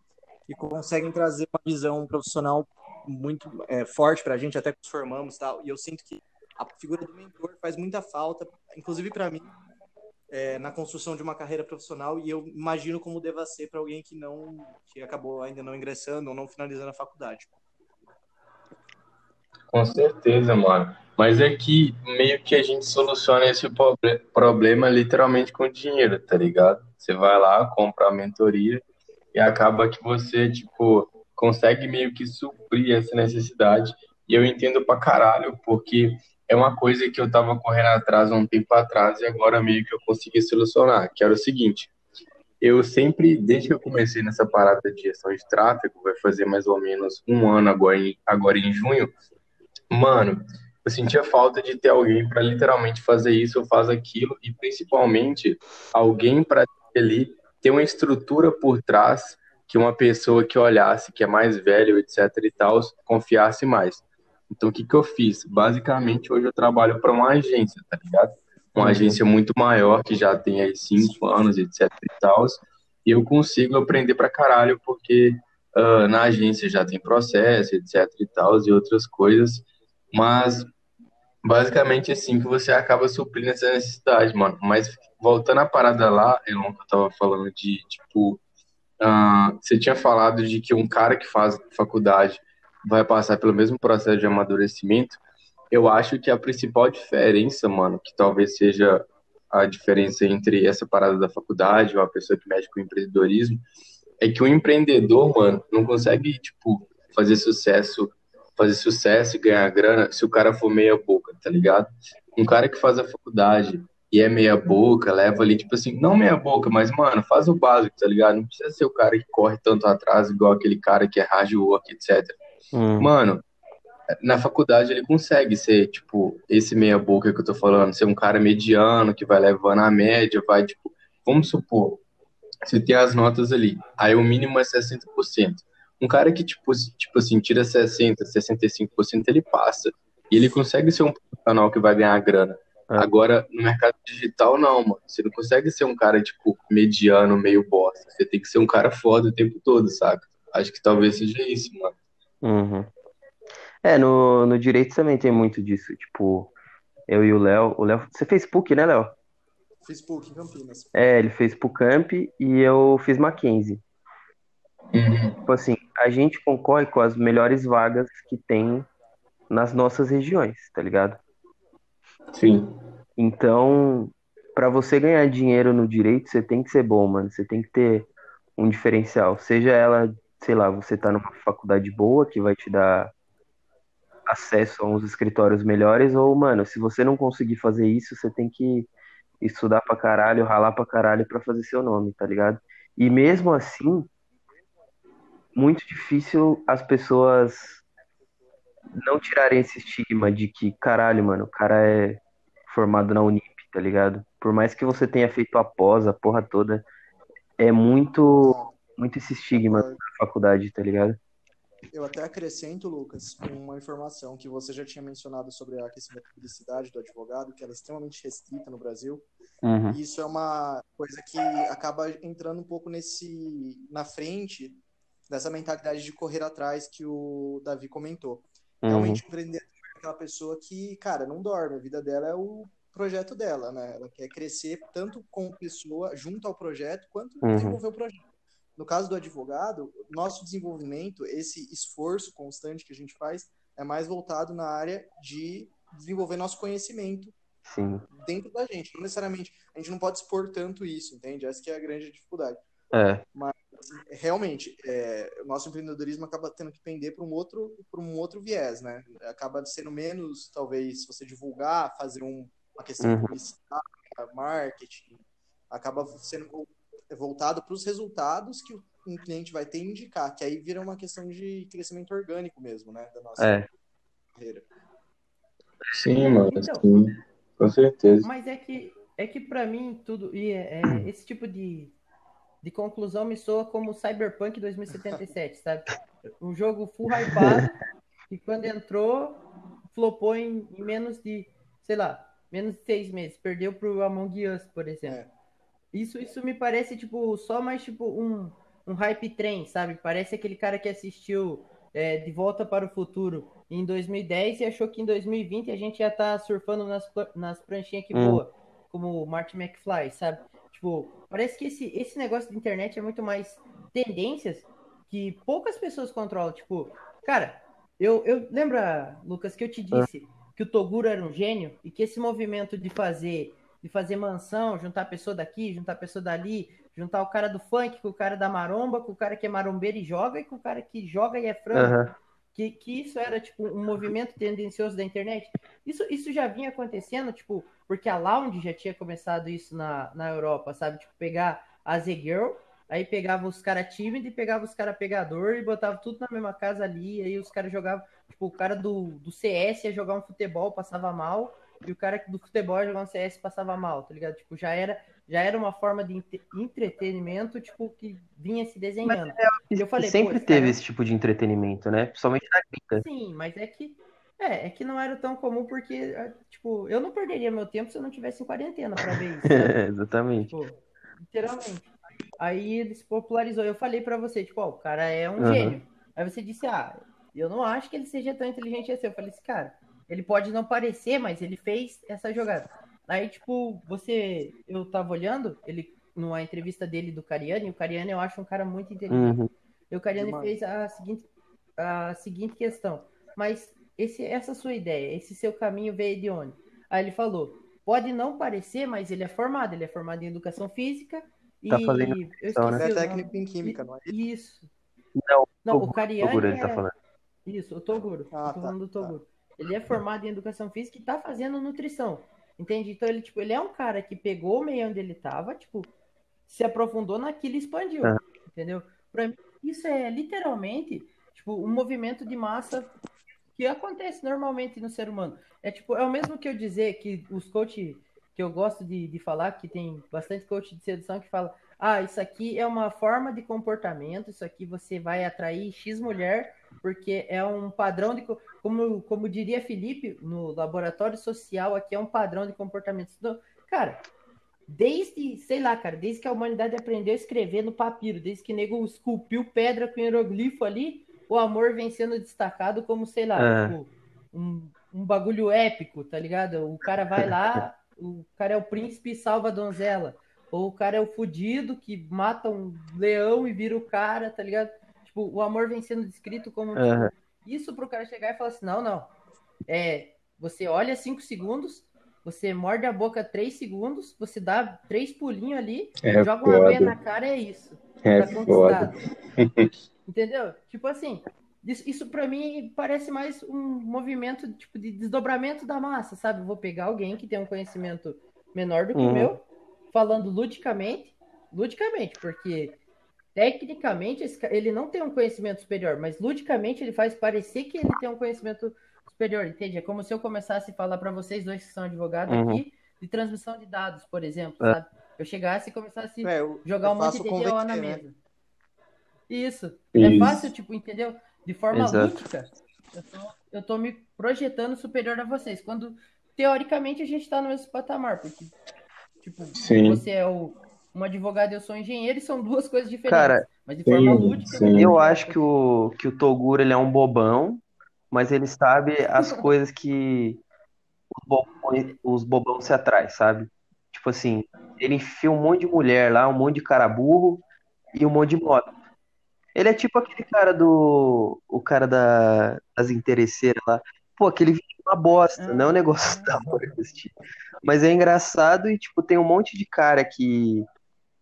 e conseguem trazer uma visão profissional muito é, forte para a gente, até que nos formamos tal. E eu sinto que a figura do mentor faz muita falta, inclusive para mim, é, na construção de uma carreira profissional e eu imagino como deva ser para alguém que não que acabou ainda não ingressando ou não finalizando a faculdade. Com certeza, mano. Mas é que meio que a gente soluciona esse problema literalmente com dinheiro, tá ligado? Você vai lá, compra a mentoria e acaba que você, tipo, consegue meio que suprir essa necessidade. E eu entendo pra caralho, porque é uma coisa que eu estava correndo atrás há um tempo atrás e agora meio que eu consegui solucionar, que era o seguinte, eu sempre, desde que eu comecei nessa parada de gestão de tráfego, vai fazer mais ou menos um ano agora em, agora em junho, mano, eu sentia falta de ter alguém para literalmente fazer isso ou fazer aquilo e principalmente alguém para ali ter uma estrutura por trás que uma pessoa que olhasse, que é mais velho, etc e tal, confiasse mais. Então, o que, que eu fiz? Basicamente, hoje eu trabalho para uma agência, tá ligado? Uma uhum. agência muito maior, que já tem aí cinco anos, etc e tal. E eu consigo aprender para caralho, porque uh, na agência já tem processo, etc e tal, e outras coisas. Mas, basicamente, assim que você acaba suprindo essa necessidade, mano. Mas, voltando à parada lá, Elon, que eu tava falando de, tipo... Uh, você tinha falado de que um cara que faz faculdade vai passar pelo mesmo processo de amadurecimento, eu acho que a principal diferença, mano, que talvez seja a diferença entre essa parada da faculdade ou a pessoa que mexe com empreendedorismo, é que o empreendedor, mano, não consegue, tipo, fazer sucesso, fazer sucesso e ganhar grana se o cara for meia boca, tá ligado? Um cara que faz a faculdade e é meia boca, leva ali, tipo assim, não meia boca, mas, mano, faz o básico, tá ligado? Não precisa ser o cara que corre tanto atrás, igual aquele cara que é hard work, etc. Hum. Mano, na faculdade ele consegue ser, tipo, esse meia boca que eu tô falando, ser um cara mediano, que vai levando a média, vai, tipo, vamos supor, você tem as notas ali, aí o mínimo é 60%. Um cara que, tipo, tipo assim, tira 60%, 65%, ele passa. E ele consegue ser um profissional que vai ganhar grana. É. Agora, no mercado digital, não, mano. Você não consegue ser um cara, tipo, mediano, meio bosta. Você tem que ser um cara foda o tempo todo, saca? Acho que talvez seja isso, mano. Uhum. É, no, no direito também tem muito disso. Tipo, eu e o Léo. O Léo. Você fez PUC, né, Léo? Fiz PUC em Campinas. É, ele fez PUCamp e eu fiz Mackenzie. Uhum. Tipo assim, a gente concorre com as melhores vagas que tem nas nossas regiões, tá ligado? Sim. Então, para você ganhar dinheiro no direito, você tem que ser bom, mano. Você tem que ter um diferencial. Seja ela sei lá, você tá numa faculdade boa que vai te dar acesso a uns escritórios melhores, ou, mano, se você não conseguir fazer isso, você tem que estudar pra caralho, ralar pra caralho pra fazer seu nome, tá ligado? E mesmo assim, muito difícil as pessoas não tirarem esse estigma de que, caralho, mano, o cara é formado na Unip, tá ligado? Por mais que você tenha feito a pós, a porra toda, é muito muito esse estigma da faculdade, tá ligado? Eu até acrescento, Lucas, uma informação que você já tinha mencionado sobre a questão da publicidade do advogado, que ela é extremamente restrita no Brasil. Uhum. E isso é uma coisa que acaba entrando um pouco nesse na frente dessa mentalidade de correr atrás que o Davi comentou. Uhum. Realmente empreender é aquela pessoa que, cara, não dorme, a vida dela é o projeto dela, né? Ela quer crescer tanto como pessoa junto ao projeto, quanto Uhum. desenvolver o projeto. No caso do advogado, nosso desenvolvimento, esse esforço constante que a gente faz, é mais voltado na área de desenvolver nosso conhecimento Sim. dentro da gente. Não necessariamente, a gente não pode expor tanto isso, entende? Essa que é a grande dificuldade. É. Realmente, é, o nosso empreendedorismo acaba tendo que pender para um outro para um outro viés, né? Acaba sendo menos, talvez, se você divulgar, fazer um, uma questão Uhum. publicitária, marketing, acaba sendo vol- voltado para os resultados que um cliente vai ter e indicar, que aí vira uma questão de crescimento orgânico mesmo, né? Da nossa É. carreira. Sim, mano, Então. sim. Com certeza. Mas é que, é que para mim, tudo. E é, é, [CLEARS THROAT] esse tipo de, de conclusão me soa como Cyberpunk 2077, sabe? Um jogo full hypado, que quando entrou, flopou em, em menos de, sei lá, menos de seis meses. Perdeu pro Among Us, por exemplo. É. Isso, isso me parece, tipo, só mais tipo um, um hype trem, sabe? Parece aquele cara que assistiu é, De Volta para o Futuro em 2010 e achou que em 2020 a gente ia estar surfando nas, nas pranchinhas que Hum. voa, como o Marty McFly, sabe? Tipo, parece que esse, esse negócio de internet é muito mais tendências que poucas pessoas controlam. Tipo, cara, eu, eu lembra, Lucas, que eu te disse que o Toguro era um gênio e que esse movimento de fazer de fazer mansão, juntar pessoa daqui, juntar pessoa dali, juntar o cara do funk com o cara da maromba, com o cara que é marombeiro e joga, e com o cara que joga e é frango. Aham. Que, que isso era, tipo, um movimento tendencioso da internet. Isso, isso já vinha acontecendo, tipo, porque a Lounge já tinha começado isso na, na Europa, sabe? Tipo, pegar a Z-Girl, aí pegava os caras tímidos e pegava os caras pegador e botava tudo na mesma casa ali, aí os caras jogavam, tipo, o cara do, do CS ia jogar um futebol, passava mal, e o cara do futebol ia jogar um CS passava mal, tá ligado? Tipo, já era, já era uma forma de entre- entretenimento, tipo, que vinha se desenhando. E eu falei, sempre esse teve cara- esse tipo de entretenimento, né? Principalmente na gringa. Sim, mas é que é, é que não era tão comum porque, ah, tipo, eu não perderia meu tempo se eu não tivesse em quarentena pra ver isso, sabe? [LAUGHS] Exatamente. Tipo, literalmente. Aí ele se popularizou. Eu falei pra você, tipo, ó, o cara é um Aham. gênio. Aí você disse, ah, eu não acho que ele seja tão inteligente assim. Eu falei assim, cara, ele pode não parecer, mas ele fez essa jogada. Aí, tipo, você, eu tava olhando, ele, numa entrevista dele do Cariani, o Cariani eu acho um cara muito inteligente. Uhum. E o Cariani Demais. fez a seguinte, a seguinte questão. Mas esse, essa sua ideia, esse seu caminho veio de onde? Aí ele falou, pode não parecer, mas ele é formado. Ele é formado em educação física e Tá fazendo eu nutrição, né? é técnico em química, não é? Isso. Não, Não, o Cariani Toguro, ele tá é- falando. Isso, o Toguro. Ah, eu tô tá, falando do tá. Toguro. Ele é formado em educação física e tá fazendo nutrição. Entende? Então ele, tipo, ele é um cara que pegou o meio onde ele tava, tipo, se aprofundou naquilo e expandiu. Tá. Entendeu? Pra mim, isso é literalmente, tipo, um movimento de massa que acontece normalmente no ser humano. É tipo, é o mesmo que eu dizer que os coach que eu gosto de, de falar, que tem bastante coach de sedução que fala, ah, isso aqui é uma forma de comportamento, isso aqui você vai atrair X mulher, porque é um padrão de. co- Como, como diria Felipe, no laboratório social, aqui é um padrão de comportamento. Então, cara, desde, sei lá, cara, desde que a humanidade aprendeu a escrever no papiro, desde que o nego esculpiu pedra com hieroglifo ali, o amor vem sendo destacado como, sei lá, É. tipo, um, um bagulho épico, tá ligado? O cara vai lá, [LAUGHS] o cara é o príncipe e salva a donzela. Ou o cara é o fudido que mata um leão e vira o cara, tá ligado? Tipo, o amor vem sendo descrito como Aham. isso pro cara chegar e falar assim, não, não. É, você olha cinco segundos, você morde a boca três segundos, você dá três pulinhos ali, É joga uma meia foda. na cara, é isso. É Tá foda. [LAUGHS] Entendeu? Tipo assim, isso, isso para mim parece mais um movimento tipo de desdobramento da massa, sabe? Eu vou pegar alguém que tem um conhecimento menor do que Uhum. o meu, falando ludicamente, ludicamente, porque tecnicamente ele não tem um conhecimento superior, mas ludicamente ele faz parecer que ele tem um conhecimento superior, entende? É como se eu começasse a falar para vocês dois que são advogados Uhum. aqui de transmissão de dados, por exemplo, É. sabe? Eu chegasse e começasse É, eu, jogar eu um monte de DDO na convencer, né? mesa. Isso. É Isso. fácil, tipo, entendeu? De forma Exato. lúdica, eu tô, eu tô me projetando superior a vocês. Quando, teoricamente, a gente tá no mesmo patamar, porque, tipo, Sim. você é o, um advogado e eu sou um engenheiro e são duas coisas diferentes. Cara, mas de forma sim, lúdica. sim. eu acho que o, que o Toguro ele é um bobão, mas ele sabe as coisas que, os bobões, os bobão se atrai, sabe? Tipo assim, ele enfia um monte de mulher lá, um monte de cara burro e um monte de moto. Ele é tipo aquele cara do. O cara da, das interesseiras lá. Pô, aquele vídeo é uma bosta, não é um negócio da hora assistir. Mas é engraçado e, tipo, tem um monte de cara que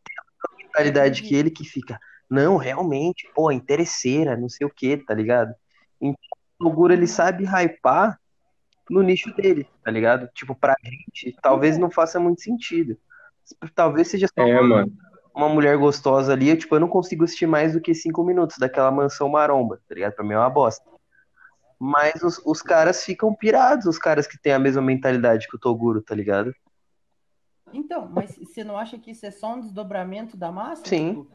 tem a mesma mentalidade que ele que fica, não, realmente, pô, interesseira, não sei o que, tá ligado? Então, o Guru, ele sabe hypar no nicho dele, tá ligado? Tipo, pra gente, talvez não faça muito sentido. Talvez seja só É, uma, mano. uma mulher gostosa ali, eu, tipo, eu não consigo assistir mais do que cinco minutos daquela mansão maromba, tá ligado? Pra mim é uma bosta. Mas os, os caras ficam pirados, os caras que têm a mesma mentalidade que o Toguro, tá ligado? Então, mas você não acha que isso é só um desdobramento da massa? Sim. Tipo,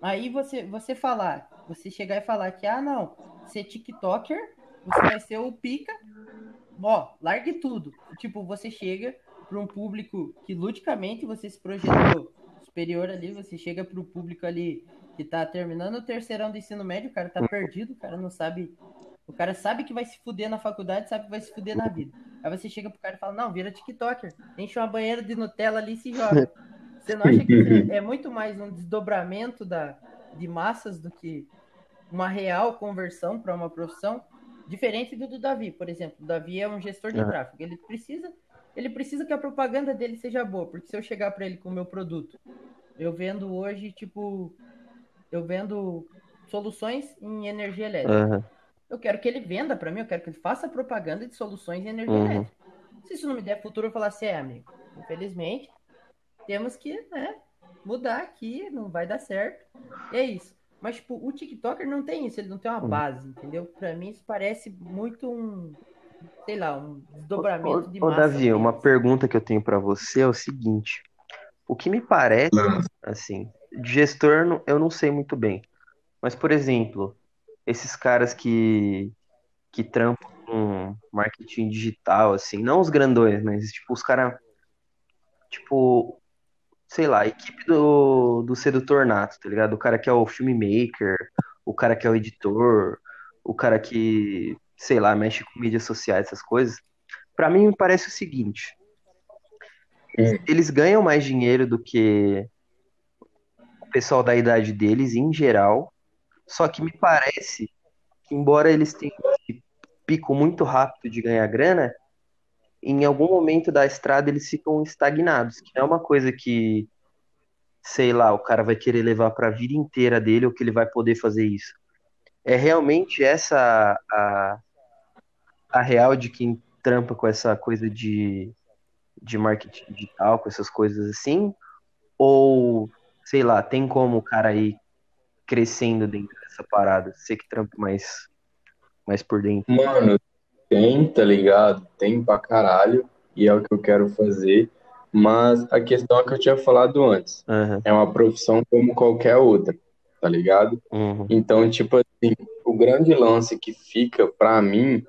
aí você, você falar, você chegar e falar que, ah, não, ser TikToker, você vai ser o pica, ó, largue tudo. Tipo, você chega para um público que ludicamente você se projetou superior ali, você chega para o público ali que tá terminando o terceirão do ensino médio, o cara tá perdido, o cara não sabe. O cara sabe que vai se fuder na faculdade, sabe que vai se fuder na vida. Aí você chega pro cara e fala, não, vira TikToker, enche uma banheira de Nutella ali e se joga. Você não acha que é, é muito mais um desdobramento da, de massas do que uma real conversão para uma profissão? Diferente do do Davi, por exemplo. O Davi é um gestor de Aham. tráfego. Ele precisa, ele precisa que a propaganda dele seja boa, porque se eu chegar para ele com o meu produto, eu vendo hoje, tipo, eu vendo soluções em energia elétrica. Aham. Eu quero que ele venda para mim, eu quero que ele faça propaganda de soluções em energia Uhum. elétrica. Se isso não me der futuro, eu falar assim, é, amigo, infelizmente, temos que né, mudar aqui, não vai dar certo. E é isso. Mas, tipo, o TikToker não tem isso, ele não tem uma Uhum. base, entendeu? Pra mim, isso parece muito um, sei lá, um desdobramento de Ô, ô, massa. Davi, uma pergunta que eu tenho pra você é o seguinte: o que me parece, assim, de gestor eu não sei muito bem, mas, por exemplo, esses caras que, que trampam com marketing digital, assim, não os grandões, mas, tipo, os caras, tipo, sei lá, a equipe do, do Sedutor Nato, tá ligado? O cara que é o filmmaker, o cara que é o editor, o cara que, sei lá, mexe com mídias sociais, essas coisas. Pra mim, me parece o seguinte: Hum. eles ganham mais dinheiro do que o pessoal da idade deles, em geral. Só que me parece que, embora eles tenham esse pico muito rápido de ganhar grana, em algum momento da estrada eles ficam estagnados, que não é uma coisa que, sei lá, o cara vai querer levar para a vida inteira dele ou que ele vai poder fazer isso. É realmente essa a, a real de quem trampa com essa coisa de, de marketing digital, com essas coisas assim? Ou, sei lá, tem como o cara ir crescendo dentro dessa parada? Você que trampa mais, mais por dentro. Mano, tem, tá ligado? Tem pra caralho, e é o que eu quero fazer. Mas a questão é que eu tinha falado antes. Aham, É uma profissão como qualquer outra, tá ligado? uhum, Então, tipo assim, o grande lance que fica pra mim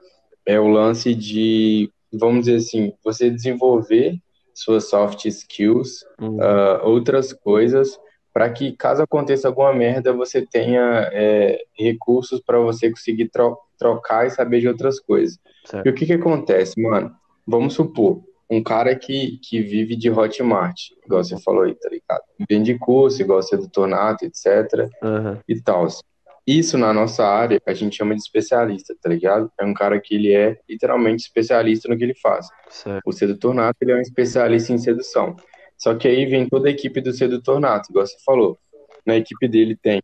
é o lance de, vamos dizer assim, você desenvolver suas soft skills, uhum. ah, outras coisas, para que caso aconteça alguma merda, você tenha é, recursos para você conseguir trocar e saber de outras coisas. Certo. E o que que acontece, mano? Vamos supor, um cara que, que vive de Hotmart, igual você falou aí, tá ligado? Vende curso, igual você do Tornato, etc Aham, e tal. Isso na nossa área a gente chama de especialista, tá ligado? É um cara que ele é literalmente especialista no que ele faz. certo. O sedutor nato, ele é um especialista em sedução. Só que aí vem toda a equipe do sedutor nato, igual você falou. Na equipe dele tem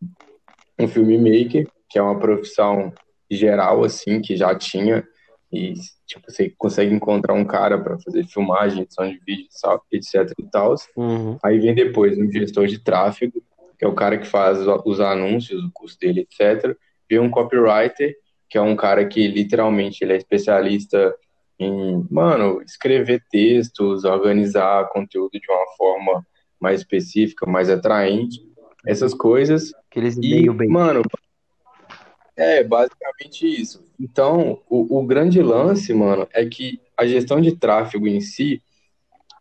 um filmmaker, que é uma profissão geral, assim, que já tinha, e tipo, você consegue encontrar um cara para fazer filmagem, edição de vídeo, etc e tal. Uhum, Aí vem depois um gestor de tráfego, que é o cara que faz os anúncios, o custo dele, etc. Vem um copywriter, que é um cara que literalmente ele é especialista em, mano, escrever textos, organizar conteúdo de uma forma mais específica, mais atraente, essas coisas. Aqueles E, mano, é basicamente isso. Então, o, o grande lance, mano, é que a gestão de tráfego em si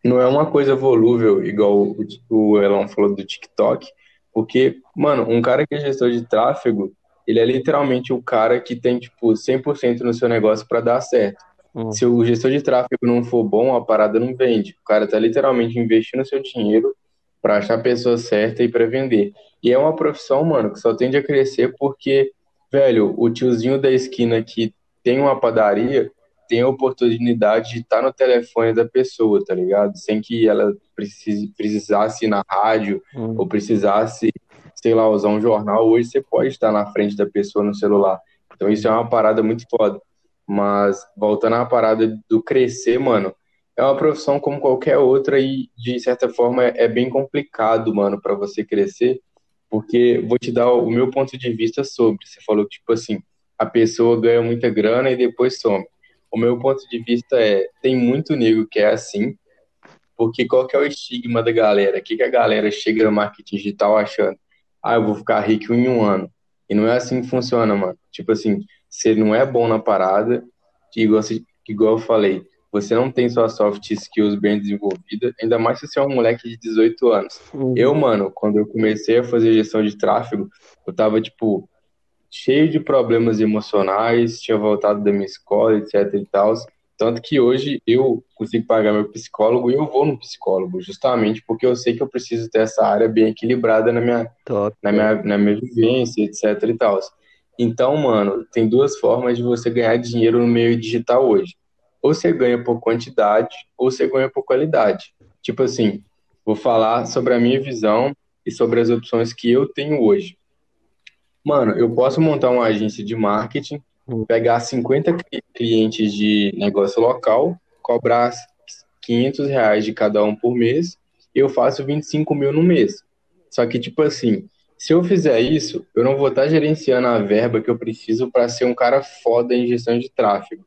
não é uma coisa volúvel, igual o, o Elon falou do TikTok, porque, mano, um cara que é gestor de tráfego, ele é literalmente o cara que tem, tipo, 100% no seu negócio para dar certo. Hum. Se o gestor de tráfego não for bom, a parada não vende. O cara tá literalmente investindo seu dinheiro para achar a pessoa certa e para vender. E é uma profissão, mano, que só tende a crescer porque, velho, o tiozinho da esquina que tem uma padaria tem a oportunidade de estar no telefone da pessoa, tá ligado? Sem que ela precise, precisasse ir na rádio Hum. ou precisasse, sei lá, usar um jornal. Hoje você pode estar na frente da pessoa no celular. Então isso é uma parada muito foda. Mas voltando à parada do crescer, mano, é uma profissão como qualquer outra e de certa forma é é bem complicado, mano, para você crescer, porque vou te dar o meu ponto de vista sobre. Você falou tipo assim, a pessoa ganha muita grana e depois some. O meu ponto de vista é, tem muito nego que é assim, porque qual que é o estigma da galera? O que que a galera chega no marketing digital achando? Ah, eu vou ficar rico em um ano. E não é assim que funciona, mano. Tipo assim, você não é bom na parada, que igual, igual eu falei, você não tem sua soft skills bem desenvolvida, ainda mais se você é um moleque de 18 anos. Hum. Eu, mano, quando eu comecei a fazer gestão de tráfego, eu tava, tipo, cheio de problemas emocionais, tinha voltado da minha escola, etc e tal. Tanto que hoje eu consigo pagar meu psicólogo e eu vou no psicólogo, justamente porque eu sei que eu preciso ter essa área bem equilibrada na minha, Top. na minha, na minha vivência, etc e tal. Então, mano, tem duas formas de você ganhar dinheiro no meio digital hoje. Ou você ganha por quantidade, ou você ganha por qualidade. Tipo assim, vou falar sobre a minha visão e sobre as opções que eu tenho hoje. Mano, eu posso montar uma agência de marketing, pegar 50 cli- clientes de negócio local, cobrar 500 reais de cada um por mês, e eu faço 25 mil no mês. Só que, tipo assim, se eu fizer isso, eu não vou estar gerenciando a verba que eu preciso para ser um cara foda em gestão de tráfego.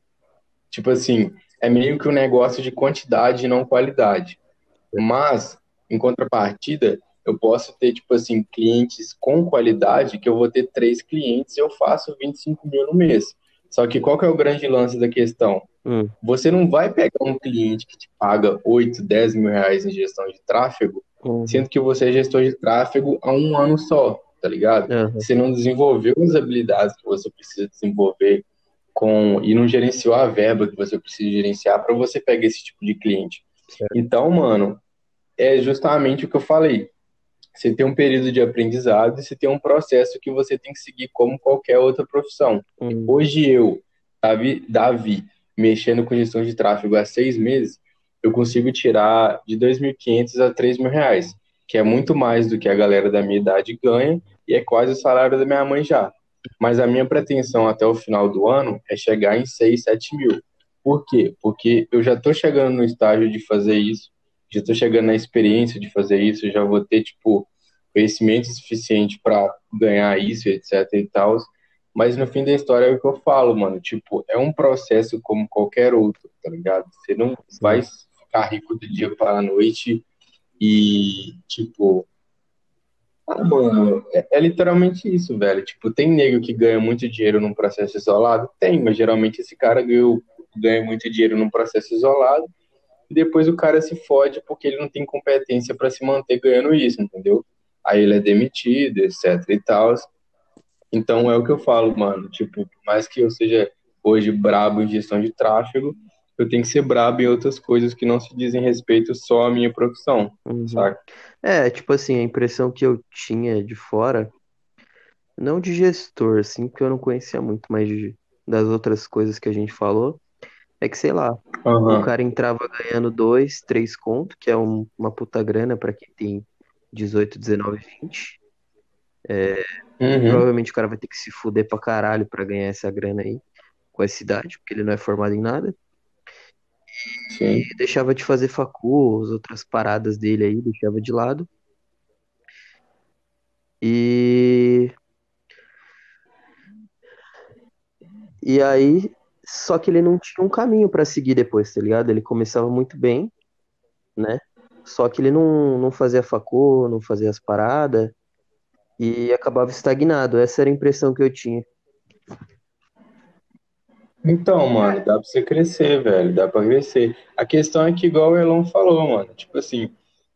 Tipo assim, é meio que um negócio de quantidade e não qualidade. Mas, em contrapartida, eu posso ter, tipo assim, clientes com qualidade, que eu vou ter três clientes e eu faço 25 mil no mês. Só que qual que é o grande lance da questão? Hum. Você não vai pegar um cliente que te paga 8, 10 mil reais em gestão de tráfego, Hum. sendo que você é gestor de tráfego há um ano só, tá ligado? Aham. Você não desenvolveu as habilidades que você precisa desenvolver com e não gerenciou a verba que você precisa gerenciar para você pegar esse tipo de cliente. Então, mano, é justamente o que eu falei. Você tem um período de aprendizado e você tem um processo que você tem que seguir como qualquer outra profissão. Hum. Hoje eu, Davi, Davi, mexendo com gestão de tráfego há seis meses, eu consigo tirar de 2.500 a 3.000 reais, que é muito mais do que a galera da minha idade ganha e é quase o salário da minha mãe já. Mas a minha pretensão até o final do ano é chegar em 6, 7 mil. Por quê? Porque eu já estou chegando no estágio de fazer isso, já estou chegando na experiência de fazer isso, já vou ter, tipo, conhecimento suficiente para ganhar isso, etc e tal. Mas no fim da história é o que eu falo, mano. Tipo, é um processo como qualquer outro, tá ligado? Você não vai ficar rico do dia para a noite e, tipo. Ah, mano, é, é literalmente isso, velho. Tipo, tem nego que ganha muito dinheiro num processo isolado? Tem, mas geralmente esse cara ganhou, ganha muito dinheiro num processo isolado e depois o cara se fode porque ele não tem competência para se manter ganhando isso, entendeu? Aí ele é demitido, etc e tal. Então é o que eu falo, mano. Tipo, por mais que eu seja hoje brabo em gestão de tráfego, eu tenho que ser brabo em outras coisas que não se dizem respeito só à minha profissão, Uhum. saca? É, tipo assim, a impressão que eu tinha de fora, não de gestor, assim, porque eu não conhecia muito, mas de- das outras coisas que a gente falou, é que, sei lá, o Aham. cara entrava ganhando dois, três conto, que é um- uma puta grana pra quem tem 18, 19, 20. Uhum. Provavelmente o cara vai ter que se fuder pra caralho pra ganhar essa grana aí, com essa idade, porque ele não é formado em nada. Sim. E deixava de fazer facu, as outras paradas dele aí, deixava de lado. E. E aí, só que ele não tinha um caminho pra seguir depois, tá ligado? Ele começava muito bem, né? Só que ele não, não fazia facu, não fazia as paradas e acabava estagnado. Essa era a impressão que eu tinha. Então, mano, dá pra você crescer, velho, dá pra crescer. A questão é que, igual o Elon falou, mano, tipo assim,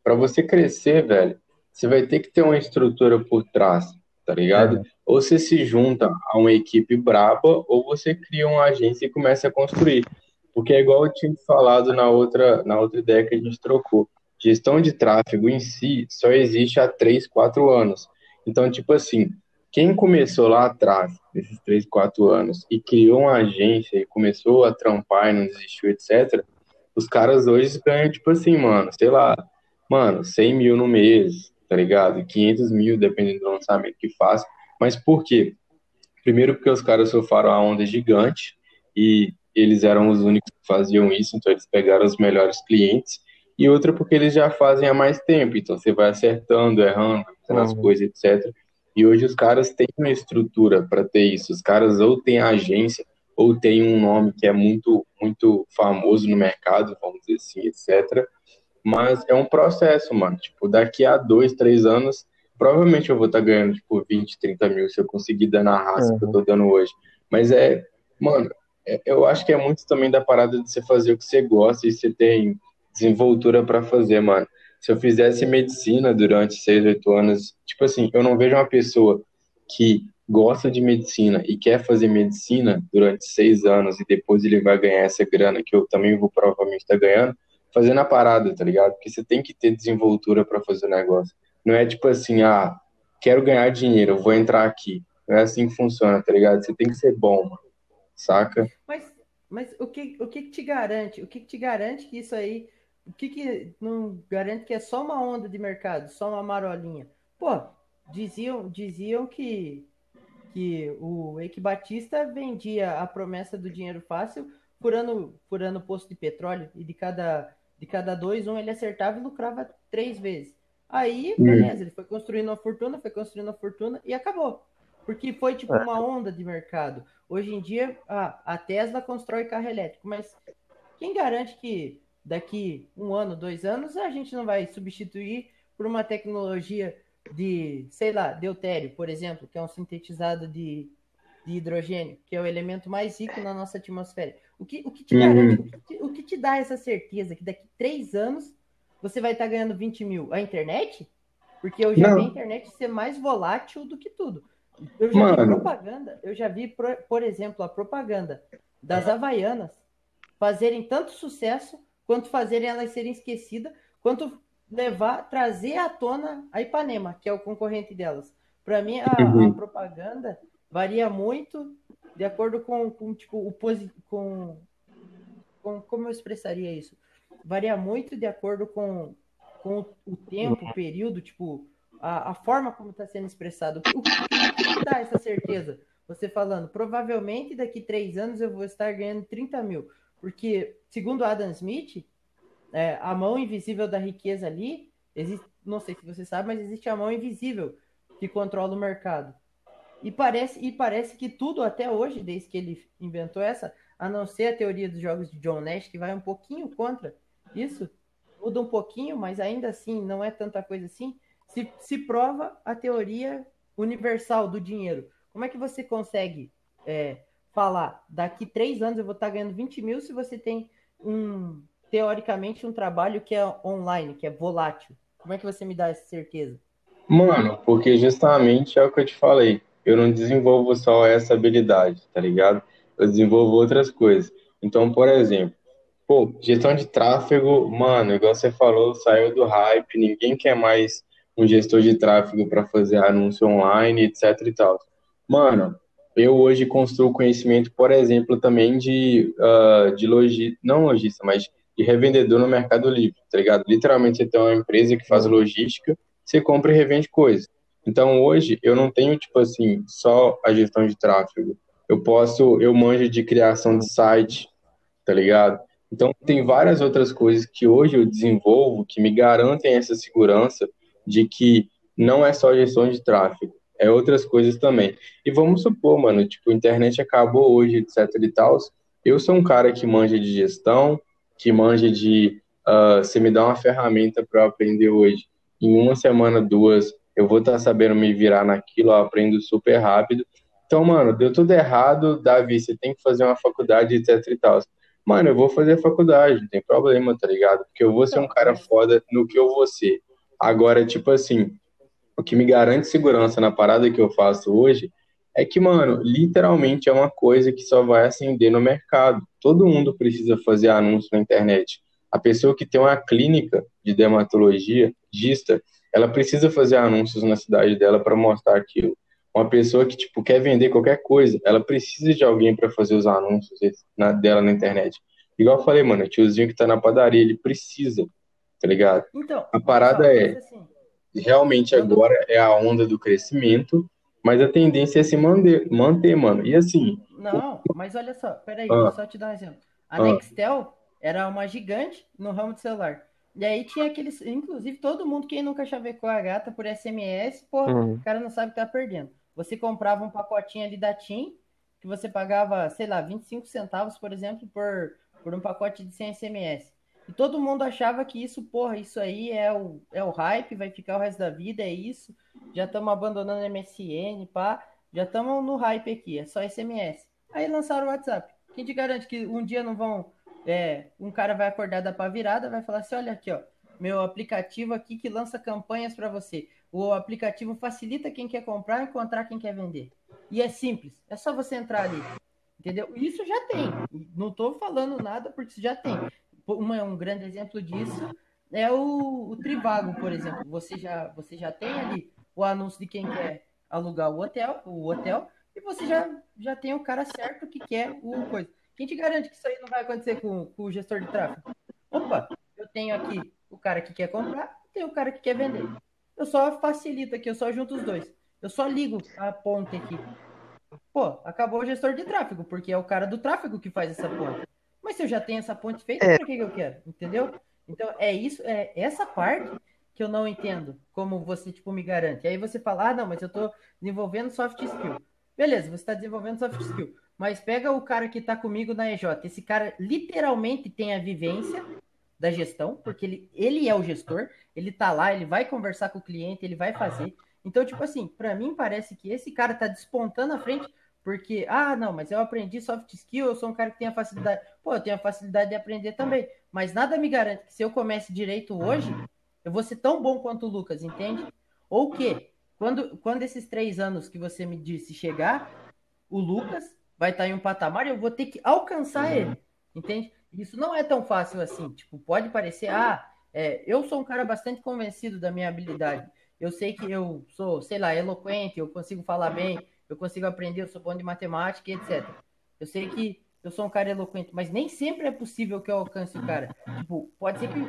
pra você crescer, velho, você vai ter que ter uma estrutura por trás, tá ligado? Ou você se junta a uma equipe braba, ou você cria uma agência e começa a construir. Porque é igual eu tinha falado na outra, na outra ideia que a gente trocou. Gestão de tráfego em si só existe há 3, 4 anos. Então, tipo assim, quem começou lá atrás, nesses 3, 4 anos, e criou uma agência e começou a trampar e não desistiu, etc., os caras hoje ganham, tipo assim, mano, sei lá, mano, 100 mil no mês, tá ligado? 500 mil, dependendo do lançamento que faz. Mas por quê? Primeiro porque os caras surfaram a onda gigante e eles eram os únicos que faziam isso, então eles pegaram os melhores clientes. E outra porque eles já fazem há mais tempo, então você vai acertando, errando, fazendo as uhum. coisas, etc. E hoje os caras têm uma estrutura para ter isso. Os caras ou têm agência, ou têm um nome que é muito, muito famoso no mercado, vamos dizer assim, etc. Mas é um processo, mano. Tipo, daqui a dois, três anos, provavelmente eu vou estar tá ganhando, tipo, 20, 30 mil se eu conseguir dar na raça uhum. que eu tô dando hoje. Mas é, mano, é, eu acho que é muito também da parada de você fazer o que você gosta e você tem desenvoltura para fazer, mano. Se eu fizesse medicina durante seis, oito anos, tipo assim, eu não vejo uma pessoa que gosta de medicina e quer fazer medicina durante seis anos e depois ele vai ganhar essa grana que eu também vou provavelmente estar tá ganhando, fazendo a parada, tá ligado? Porque você tem que ter desenvoltura para fazer o negócio. Não é tipo assim, ah, quero ganhar dinheiro, vou entrar aqui. Não é assim que funciona, tá ligado? Você tem que ser bom, mano. Saca? Mas, mas o, que, o que te garante? O que te garante que isso aí. O que, que não garante que é só uma onda de mercado, só uma marolinha? Pô, diziam, diziam que, que o Eike Batista vendia a promessa do dinheiro fácil furando, furando posto de petróleo e de cada de cada dois, um ele acertava e lucrava três vezes. Aí, beleza, ele foi construindo uma fortuna, foi construindo uma fortuna e acabou. Porque foi tipo é. uma onda de mercado. Hoje em dia, ah, a Tesla constrói carro elétrico, mas quem garante que daqui um ano, dois anos, a gente não vai substituir por uma tecnologia de, sei lá, deutério, por exemplo, que é um sintetizado de, de hidrogênio, que é o elemento mais rico na nossa atmosfera. O que, o que te garante, uhum. o, que, o que te dá essa certeza que daqui três anos você vai estar ganhando 20 mil? A internet? Porque eu já Não. vi a internet ser mais volátil do que tudo. Eu já Mano. vi propaganda, eu já vi, por exemplo, a propaganda das Havaianas fazerem tanto sucesso quanto fazerem elas serem esquecidas, quanto levar, trazer à tona a Ipanema, que é o concorrente delas. Para mim, a, uhum. a propaganda varia muito de acordo com, com tipo, o com, com como eu expressaria isso? Varia muito de acordo com, com o tempo, o período, tipo, a, a forma como está sendo expressado. O que dá essa certeza? Você falando, provavelmente daqui três anos eu vou estar ganhando 30 mil. Porque, segundo Adam Smith, é, a mão invisível da riqueza ali, existe, não sei se você sabe, mas existe a mão invisível que controla o mercado. E parece, e parece que tudo até hoje, desde que ele inventou essa, a não ser a teoria dos jogos de John Nash, que vai um pouquinho contra isso, muda um pouquinho, mas ainda assim não é tanta coisa assim, se, se prova a teoria universal do dinheiro. Como é que você consegue é, falar, daqui três anos eu vou estar ganhando 20 mil se você tem um, teoricamente, um trabalho que é online, que é volátil? Como é que você me dá essa certeza? Mano, porque justamente é o que eu te falei eu não desenvolvo só essa habilidade, tá ligado? Eu desenvolvo outras coisas. Então, por exemplo, pô, gestão de tráfego, mano, igual você falou, saiu do hype, ninguém quer mais um gestor de tráfego para fazer anúncio online, etc e tal. Mano, eu hoje construo conhecimento, por exemplo, também de, uh, de logista, não lojista, mas de revendedor no Mercado Livre, tá ligado? Literalmente você tem uma empresa que faz logística, você compra e revende coisas. Então hoje eu não tenho tipo assim só a gestão de tráfego. Eu posso, eu manjo de criação de site, tá ligado? Então tem várias outras coisas que hoje eu desenvolvo que me garantem essa segurança de que não é só gestão de tráfego, é outras coisas também. E vamos supor, mano, tipo, a internet acabou hoje, etc e tal. Eu sou um cara que manja de gestão, que manja de uh, você me dá uma ferramenta para aprender hoje. Em uma semana, duas, eu vou estar tá sabendo me virar naquilo, eu aprendo super rápido. Então, mano, deu tudo errado, Davi, você tem que fazer uma faculdade, etc e tal. Mano, eu vou fazer faculdade, não tem problema, tá ligado? Porque eu vou ser um cara foda no que eu vou ser. Agora, tipo assim, o que me garante segurança na parada que eu faço hoje É que, mano, literalmente é uma coisa que só vai acender no mercado. Todo mundo precisa fazer anúncio na internet. A pessoa que tem uma clínica de dermatologia, gista, ela precisa fazer anúncios na cidade dela para mostrar aquilo. Uma pessoa que, tipo, quer vender qualquer coisa, ela precisa de alguém para fazer os anúncios na, dela na internet. Igual eu falei, mano, o tiozinho que tá na padaria, ele precisa, tá ligado? Então, A parada então, é, assim, realmente agora é a onda do crescimento, mas a tendência é se manter, manter mano. E assim, Não, mas olha só, peraí, Ah. vou só te dar um exemplo. A Ah. Nextel era uma gigante no ramo de celular. E aí tinha aqueles, inclusive todo mundo, quem nunca chavecou a gata por SMS, pô, Uhum. o cara não sabe o que tá perdendo. Você comprava um pacotinho ali da TIM, que você pagava, sei lá, 25 centavos, por exemplo, por, por um pacote de 100 SMS. E todo mundo achava que isso, porra, isso aí é o, é o hype, vai ficar o resto da vida, é isso. Já estamos abandonando MSN, pá. Já estamos no hype aqui, é só SMS. Aí lançaram o WhatsApp. Quem te garante que um dia não vão. é, um cara vai acordar da pá virada, vai falar assim: olha aqui, ó, meu aplicativo aqui que lança campanhas para você. O aplicativo facilita quem quer comprar encontrar quem quer vender. E é simples, é só você entrar ali. Entendeu? Isso já tem. Não estou falando nada porque isso já tem. Uma, um grande exemplo disso é o, o Trivago, por exemplo. Você já, você já tem ali o anúncio de quem quer alugar o hotel, o hotel, e você já, já tem o cara certo que quer o coisa. Quem te garante que isso aí não vai acontecer com, com o gestor de tráfego? Opa, eu tenho aqui o cara que quer comprar, tem o cara que quer vender. Eu só facilito aqui, eu só junto os dois. Eu só ligo a ponte aqui. Pô, acabou o gestor de tráfego, porque é o cara do tráfego que faz essa ponte. Mas se eu já tenho essa ponte feita, É. por que, que eu quero? Entendeu? Então é isso, é essa parte que eu não entendo, como você tipo me garante. Aí você fala: "Ah, não, mas eu tô desenvolvendo soft skill". Beleza, você está desenvolvendo soft skill, mas pega o cara que está comigo na EJ. Esse cara literalmente tem a vivência da gestão, porque ele, ele é o gestor, ele tá lá, ele vai conversar com o cliente, ele vai fazer. Então, tipo assim, para mim parece que esse cara tá despontando à frente porque, ah, não, mas eu aprendi soft skill, eu sou um cara que tem a facilidade. Pô, eu tenho a facilidade de aprender também. Mas nada me garante que se eu comece direito hoje, eu vou ser tão bom quanto o Lucas, entende? Ou que, quando, quando esses três anos que você me disse chegar, o Lucas vai estar em um patamar e eu vou ter que alcançar ele, entende? Isso não é tão fácil assim. Tipo, pode parecer, ah, é, eu sou um cara bastante convencido da minha habilidade. Eu sei que eu sou, sei lá, eloquente, eu consigo falar bem, eu consigo aprender, eu sou bom de matemática etc. Eu sei que eu sou um cara eloquente, mas nem sempre é possível que eu alcance o cara. Tipo, pode ser que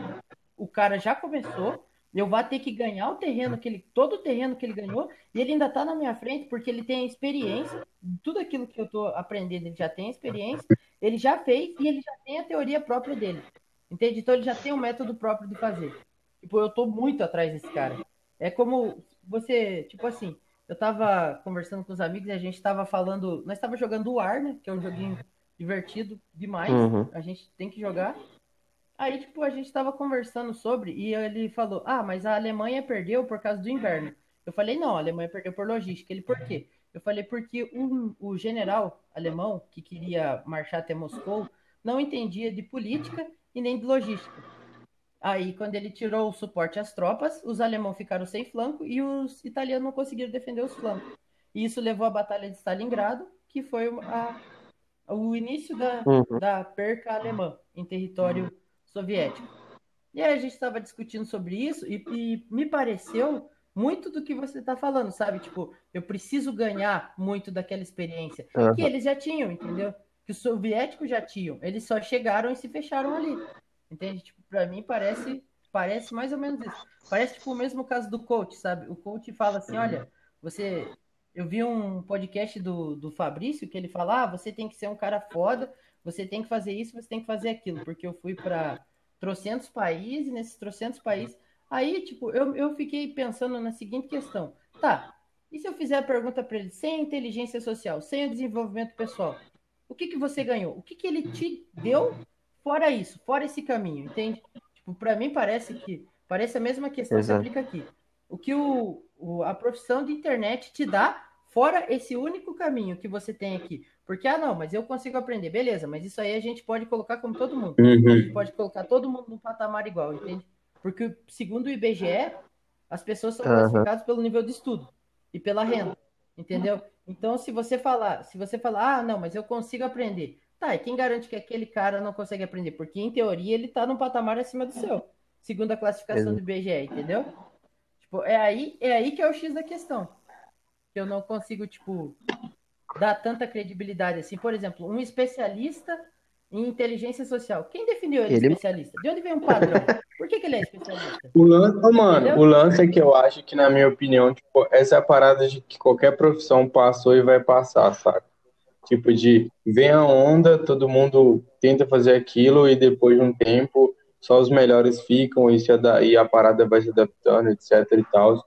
o cara já começou, eu vá ter que ganhar o terreno que ele, todo o terreno que ele ganhou, e ele ainda tá na minha frente porque ele tem a experiência, tudo aquilo que eu tô aprendendo, ele já tem a experiência, ele já fez e ele já tem a teoria própria dele. Entende? Então ele já tem um método próprio de fazer. Tipo, eu tô muito atrás desse cara. É como você, tipo assim, eu tava conversando com os amigos e a gente tava falando, nós tava jogando o Ar, né, que é um joguinho divertido demais, Uhum. a gente tem que jogar. Aí, tipo, a gente tava conversando sobre e ele falou: Ah, mas a Alemanha perdeu por causa do inverno. Eu falei: Não, a Alemanha perdeu por logística. Ele, por quê? Eu falei: Porque o, o general alemão que queria marchar até Moscou não entendia de política e nem de logística. Aí, quando ele tirou o suporte às tropas, os alemães ficaram sem flanco e os italianos não conseguiram defender os flancos. E isso levou à Batalha de Stalingrado, que foi a, o início da, Uhum. da perca alemã em território soviético. E aí a gente estava discutindo sobre isso e, e me pareceu muito do que você está falando, sabe? Tipo, eu preciso ganhar muito daquela experiência Aham. que eles já tinham, entendeu? Que os soviéticos já tinham. Eles só chegaram e se fecharam ali. Entende? Tipo, para mim parece parece mais ou menos isso. Parece tipo o mesmo caso do coach, sabe? O coach fala assim, olha, você eu vi um podcast do, do Fabrício que ele fala: ah, você tem que ser um cara foda, você tem que fazer isso, você tem que fazer aquilo, porque eu fui para trocentos países, nesses trocentos países. Aí, tipo, eu, eu fiquei pensando na seguinte questão: tá, e se eu fizer a pergunta para ele, sem inteligência social, sem o desenvolvimento pessoal, o que, que você ganhou? O que, que ele te deu fora isso, fora esse caminho, entende? Tipo, para mim parece que parece a mesma questão Exato. que aplica aqui. O que o, o, a profissão de internet te dá fora esse único caminho que você tem aqui. Porque, ah, não, mas eu consigo aprender. Beleza, mas isso aí a gente pode colocar como todo mundo. A Uhum. gente pode colocar todo mundo num patamar igual, entende? Porque, segundo o IBGE, as pessoas são Aham. classificadas pelo nível de estudo e pela renda. Entendeu? Então, se você falar, se você falar, ah, não, mas eu consigo aprender. Tá, e quem garante que aquele cara não consegue aprender? Porque, em teoria, ele tá num patamar acima do seu, segundo a classificação do IBGE, entendeu? Tipo, é aí, é aí que é o X da questão. Que eu não consigo, tipo, dar tanta credibilidade assim. Por exemplo, um especialista em inteligência social. Quem definiu ele, Ele- especialista? De onde vem um padrão? Por que, que ele é especialista? O lance, ô, mano, Entendeu? o lance é que eu acho que, na minha opinião, tipo, essa é a parada de que qualquer profissão passou e vai passar, saca? Tipo, de vem a onda, todo mundo tenta fazer aquilo e depois de um tempo só os melhores ficam e, se e a parada vai se adaptando, etc e tal.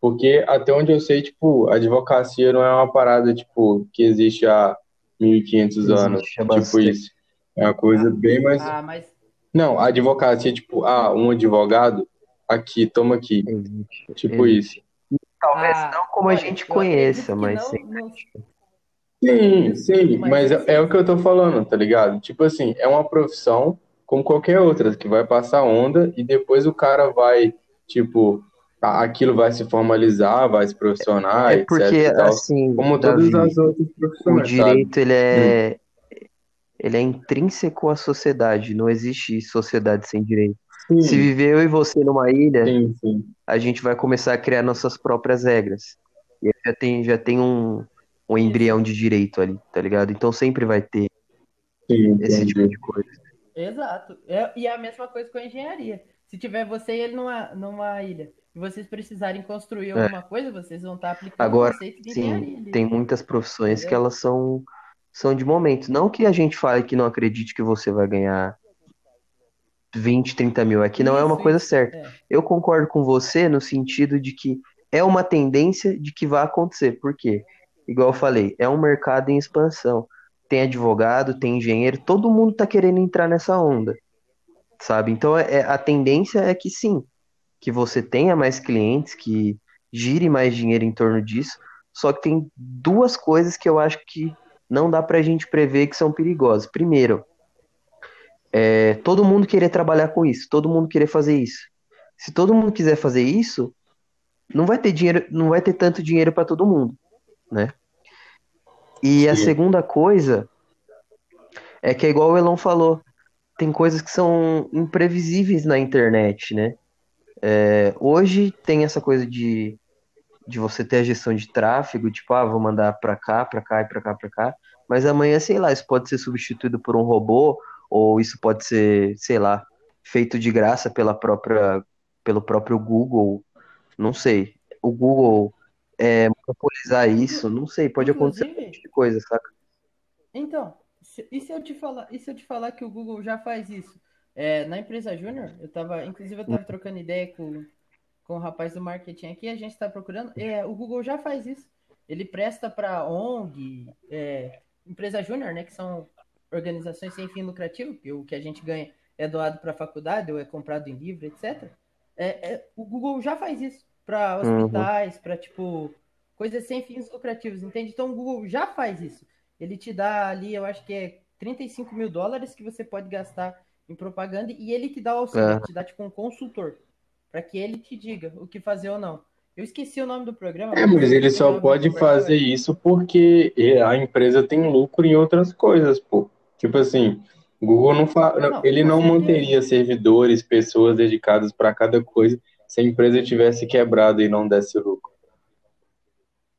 Porque até onde eu sei, tipo, a advocacia não é uma parada, tipo, que existe há 1500 anos. Existe Tipo bastante. isso. É uma coisa bem mais Ah, mas não, a advocacia, tipo, ah, um advogado, aqui, toma aqui. Existe. Tipo Existe. isso. Talvez ah, não como a gente conheça, mas não- sim. não- Sim, sim, Mas mas assim- é, é o que eu tô falando, tá ligado? Tipo assim, é uma profissão como qualquer outra, que vai passar onda e depois o cara vai, tipo, a- aquilo vai se formalizar, vai se profissionar, É etc porque, e tal. assim, Como todas as outras o profissões, sabe? direito, ele é, ele é intrínseco à sociedade. Não existe sociedade sem direito. Se viver eu e você numa ilha, sim, sim. a gente vai começar a criar nossas próprias regras. E aí já tem, já tem um, um embrião de direito ali, tá ligado? Então sempre vai ter Sim, esse tipo de coisa. Exato. É, e é a mesma coisa com a engenharia. Se tiver você e ele numa, numa ilha e vocês precisarem construir É. alguma coisa, vocês vão estar aplicando Agora, o conceito de engenharia Sim, tem muitas profissões que Entendeu? elas são, são de momento. Não que a gente fale que não acredite que você vai ganhar 20, 30 mil. É que não é uma Isso, coisa isso. certa. É. Eu concordo com você no sentido de que é uma tendência de que vai acontecer. Por quê? Igual eu falei, é um mercado em expansão. Tem advogado, tem engenheiro, todo mundo tá querendo entrar nessa onda, sabe? Então é, é- a tendência é que sim, que você tenha mais clientes, que gire mais dinheiro em torno disso. Só que tem duas coisas que eu acho que não dá pra gente prever que são perigosas. Primeiro, é todo mundo querer trabalhar com isso, todo mundo querer fazer isso. Se todo mundo quiser fazer isso, não vai ter dinheiro, não vai ter tanto dinheiro para todo mundo, né? E a Sim. segunda coisa é que é igual o Elon falou, tem coisas que são imprevisíveis na internet, né? É, hoje tem essa coisa de, de você ter a gestão de tráfego, tipo, ah, vou mandar pra cá, pra cá e pra cá, pra cá, mas amanhã, sei lá, isso pode ser substituído por um robô, ou isso pode ser, sei lá, feito de graça pela própria, pelo próprio Google, não sei. O Google é, monopolizar isso, não sei, pode acontecer um monte de coisa, saca? Então, se- e se eu te falar, e se eu te falar que o Google já faz isso? É, na empresa Júnior, eu tava, inclusive eu tava trocando ideia com, com o rapaz do marketing aqui, a gente tá procurando, é, o Google já faz isso. Ele presta para ONG, é, empresa Júnior, né, que são organizações sem fim lucrativo, que o que a gente ganha é doado para a faculdade ou é comprado em livro, etc. É, é, o Google já faz isso para Uhum. hospitais, para tipo coisas sem fins lucrativos, entende? Então o Google já faz isso. Ele te dá ali, eu acho que é 35 mil dólares que você pode gastar em propaganda e ele te dá o auxílio, É. ele te dá tipo um consultor, para que ele te diga o que fazer ou não. Eu esqueci o nome do programa. É, mas ele só pode fazer isso porque a empresa tem lucro em outras coisas, pô. Tipo assim, o Google não fa... Não, ele com não manteria servidores, pessoas dedicadas para cada coisa se a empresa tivesse quebrado e não desse lucro.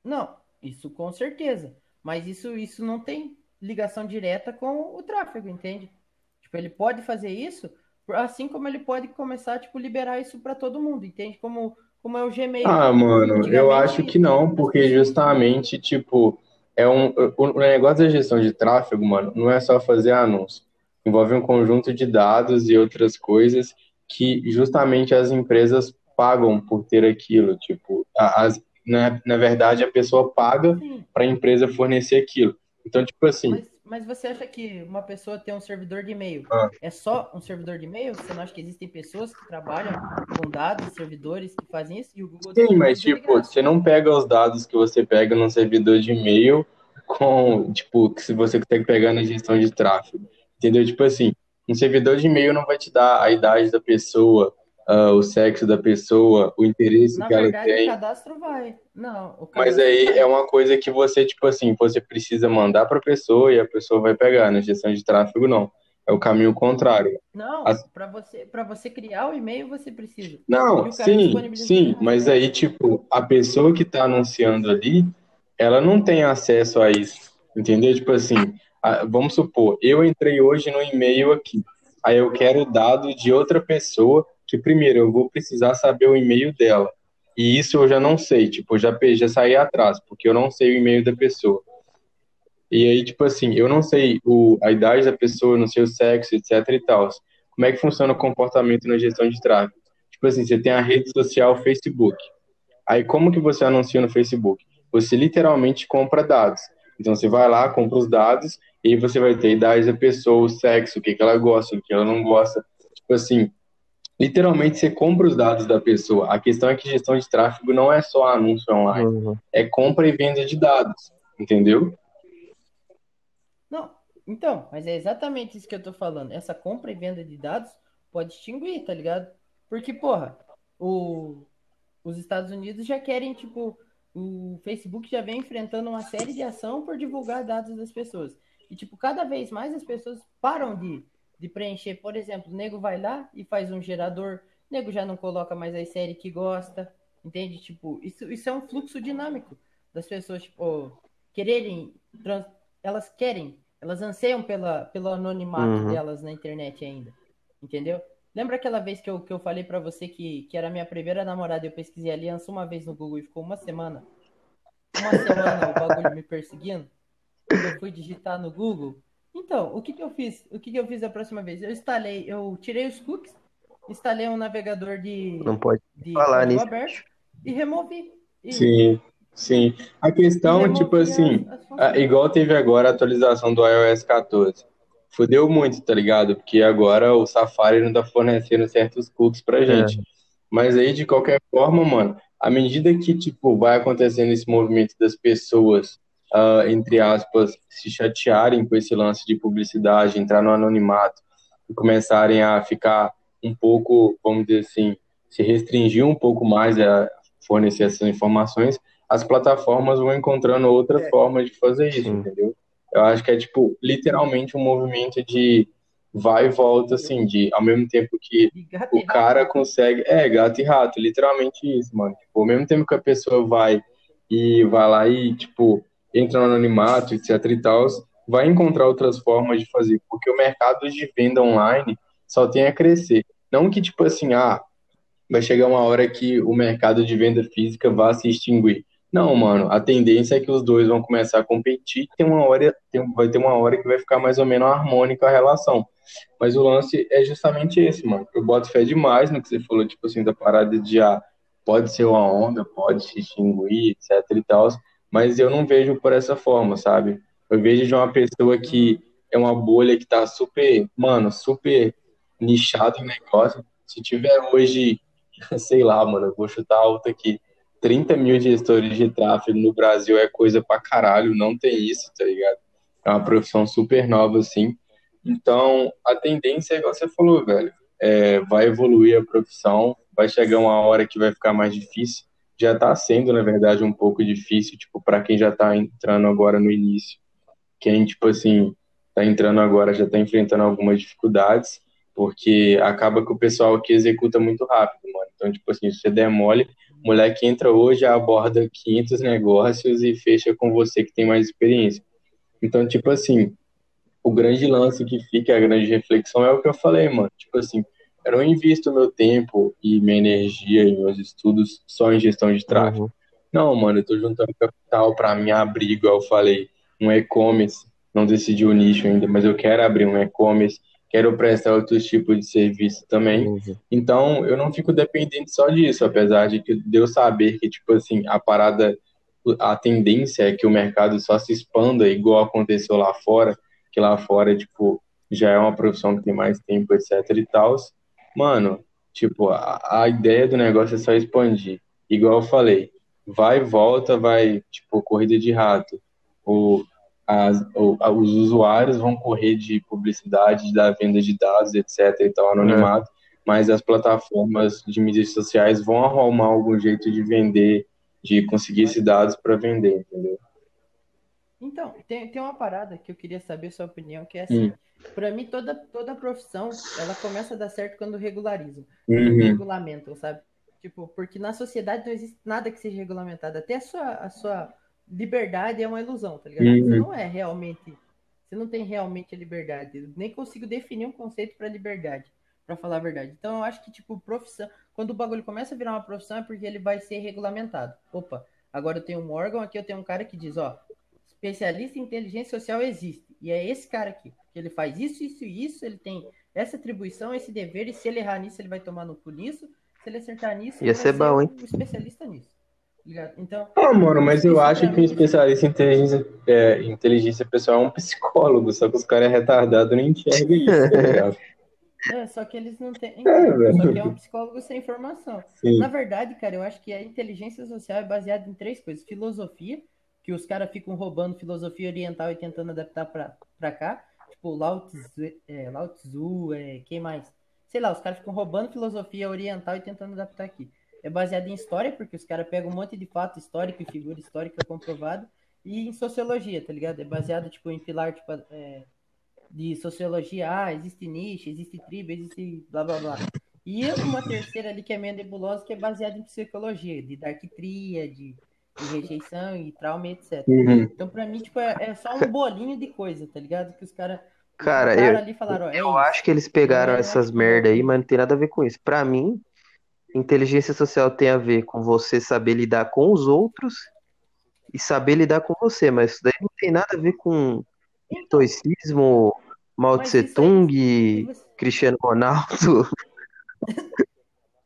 Não, isso com certeza. Mas isso, isso não tem ligação direta com o tráfego, entende? Tipo, ele pode fazer isso, assim como ele pode começar, tipo, liberar isso para todo mundo, entende? Como, como é o Gmail. Ah, mano, eu acho que não, porque justamente, tipo, é um, o o negócio da gestão de tráfego, mano, não é só fazer anúncio. Envolve um conjunto de dados e outras coisas que justamente as empresas pagam por ter aquilo. Tipo, a- as, na, na verdade, a pessoa paga para a empresa fornecer aquilo. Então, tipo assim, mas, mas você acha que uma pessoa ter um servidor de e-mail Ah. é só um servidor de e-mail? Você não acha que existem pessoas que trabalham com dados, servidores que fazem isso? E o Google sim, mas tipo, você não pega os dados que você pega num servidor de e-mail com, tipo, que se você tem que pegar na gestão de tráfego. Entendeu? Tipo assim, um servidor de e-mail não vai te dar a idade da pessoa, uh, o sexo da pessoa, o interesse Na que ela verdade, tem. o cadastro vai. Não, o Mas cadastro aí vai. é uma coisa que você, tipo assim, você precisa mandar para a pessoa e a pessoa vai pegar. Na gestão de tráfego, não. É o caminho contrário. Não, As- para você, você criar o e-mail, você precisa. Não, sim, sim, na mas aí, tipo, a pessoa que está anunciando ali, ela não tem acesso a isso, entendeu? Tipo assim, vamos supor, eu entrei hoje no e-mail aqui, aí eu quero o dado de outra pessoa, que primeiro eu vou precisar saber o e-mail dela, e isso eu já não sei, tipo, já, já saí atrás, porque eu não sei o e-mail da pessoa. E aí, tipo assim, eu não sei o, a idade da pessoa, não sei o sexo, etc e tal. Como é que funciona o comportamento na gestão de tráfego? Tipo assim, você tem a rede social Facebook. Aí como que você anuncia no Facebook? Você literalmente compra dados. Então você vai lá, compra os dados, e você vai ter a idade da pessoa, o sexo, o que, que ela gosta, o que ela não gosta. Tipo assim, literalmente você compra os dados da pessoa. A questão é que gestão de tráfego não é só anúncio online, Uhum. é compra e venda de dados. Entendeu? Não, então, mas é exatamente isso que eu tô falando. Essa compra e venda de dados pode extinguir, tá ligado? Porque, porra, o, os Estados Unidos já querem, tipo, o Facebook já vem enfrentando uma série de ação por divulgar dados das pessoas. E, tipo, cada vez mais as pessoas param de, de preencher. Por exemplo, o nego vai lá e faz um gerador, o nego já não coloca mais as séries que gosta, entende? Tipo, isso, isso é um fluxo dinâmico das pessoas, tipo, quererem, trans- elas querem, elas anseiam pela, pelo anonimato Uhum. delas na internet ainda, entendeu? Lembra aquela vez que eu, que eu falei pra você que, que era a minha primeira namorada e eu pesquisei aliança uma vez no Google e ficou uma semana? Uma semana o bagulho me perseguindo? Quando eu fui digitar no Google. Então, o que que eu fiz? O que que eu fiz a próxima vez? Eu instalei, eu tirei os cookies, instalei um navegador de, Não pode de falar nisso. aberto e removi. E, Sim, sim. A questão, removi tipo assim, as, as igual teve agora a atualização do iOS 14. Fudeu muito, tá ligado? Porque agora o Safari não tá fornecendo certos cookies pra gente. Mas aí, de qualquer forma, mano, à medida que, tipo, vai acontecendo esse movimento das pessoas, ah, entre aspas, se chatearem com esse lance de publicidade, entrar no anonimato e começarem a ficar um pouco, vamos dizer assim, se restringir um pouco mais a fornecer essas informações, as plataformas vão encontrando outra É. forma de fazer isso, Sim. entendeu? Eu acho que é, tipo, literalmente um movimento de vai e volta, assim, de ao mesmo tempo que o cara consegue. É, gato e rato, literalmente isso, mano. Tipo, ao mesmo tempo que a pessoa vai e vai lá e, tipo, entra no anonimato, etc e tal, vai encontrar outras formas de fazer, porque o mercado de venda online só tem a crescer. Não que, tipo assim, ah, vai chegar uma hora que o mercado de venda física vá se extinguir. Não, mano, a tendência é que os dois vão começar a competir, tem uma hora, tem, vai ter uma hora que vai ficar mais ou menos harmônica a relação. Mas o lance é justamente esse, mano. Eu boto fé demais no que você falou, tipo assim, da parada de ah, pode ser uma onda, pode se extinguir, etc e tal, mas eu não vejo por essa forma, sabe? Eu vejo de uma pessoa que é uma bolha que tá super, mano, super nichado em negócio. Se tiver hoje, [LAUGHS] sei lá, mano, vou chutar alto aqui, 30 mil gestores de tráfego no Brasil é coisa pra caralho, não tem isso, tá ligado? É uma profissão super nova, assim. Então, a tendência é igual você falou, velho. É, vai evoluir a profissão, vai chegar uma hora que vai ficar mais difícil. Já tá sendo, na verdade, um pouco difícil, tipo, para quem já tá entrando agora no início. Quem, tipo assim, tá entrando agora já tá enfrentando algumas dificuldades, porque acaba que o pessoal aqui executa muito rápido, mano. Então, tipo assim, se você der mole, o moleque entra hoje, aborda 500 negócios e fecha com você que tem mais experiência. Então, tipo assim, o grande lance que fica, a grande reflexão é o que eu falei, mano. Tipo assim, eu não invisto meu tempo e minha energia e meus estudos só em gestão de tráfego. Uhum. Não, mano, eu tô juntando capital para me abrir, igual eu falei, um e-commerce. Não decidi o nicho ainda, mas eu quero abrir um e-commerce, quero prestar outros tipos de serviço também. Entendi. Então, eu não fico dependente só disso, apesar de que de eu saber que, tipo assim, a parada, a tendência é que o mercado só se expanda, igual aconteceu lá fora, que lá fora, tipo, já é uma profissão que tem mais tempo, etc e tal. Mano, tipo, a, a ideia do negócio é só expandir. Igual eu falei, vai e volta, vai, tipo, corrida de rato. O, as, o, a- os usuários vão correr de publicidade, da venda de dados, etc e tal, anonimato. mas as plataformas de mídias sociais vão arrumar algum jeito de vender, de conseguir esses dados para vender, entendeu? Então, tem, tem uma parada que eu queria saber sua opinião, que é assim, Hum. Pra mim toda, toda profissão, ela começa a dar certo quando regularizam, Uhum. regulamentam, sabe? Tipo, porque na sociedade não existe nada que seja regulamentado, até a sua, a sua liberdade é uma ilusão, tá ligado? Você Uhum. não é realmente, você não tem realmente a liberdade, eu nem consigo definir um conceito pra liberdade, pra falar a verdade. Então eu acho que, tipo, profissão, quando o bagulho começa a virar uma profissão é porque ele vai ser regulamentado. Opa, agora eu tenho um órgão aqui, eu tenho um cara que diz, ó, especialista em inteligência social existe. E é esse cara aqui. Que ele faz isso, isso e isso, ele tem essa atribuição, esse dever, e se ele errar nisso, ele vai tomar no cu nisso. Se ele acertar nisso, Ia ele ser vai bom, ser hein? o especialista nisso. Ligado? Então, Ah, mano, mas eu Isso acho que um especialista em inteligência, é, inteligência pessoal é um psicólogo, só que os caras é retardado não enxergam isso, tá [LAUGHS] ligado? é, só que eles não têm. É, Então, só que é um psicólogo sem informação. Sim. Na verdade, cara, eu acho que a inteligência social é baseada em três coisas: filosofia, que os caras ficam roubando filosofia oriental e tentando adaptar pra, pra cá. Tipo, Lao Tzu, é, Lao Tzu é, quem mais? Sei lá, os caras ficam roubando filosofia oriental e tentando adaptar aqui. É baseado em história, porque os caras pegam um monte de fato histórico e figura histórica comprovada. E em sociologia, tá ligado? É baseado, tipo, em pilar, tipo, é, de sociologia, ah, existe nicho, existe tribo, existe blá blá blá. E uma terceira ali que é meio nebulosa, que é baseada em psicologia, de dark tríade, de rejeição e trauma, e etc. Uhum. Então, pra mim, tipo, é, é só um bolinho de coisa, tá ligado? Que os caras Cara, juntaram eu- ali e falaram, é Eu isso. acho que eles pegaram é essas tipo- merda aí, mas não tem nada a ver com isso. Pra mim, inteligência social tem a ver com você saber lidar com os outros e saber lidar com você, mas isso daí não tem nada a ver com estoicismo, Mao Tse aí- Tung, você- Cristiano Ronaldo. [LAUGHS]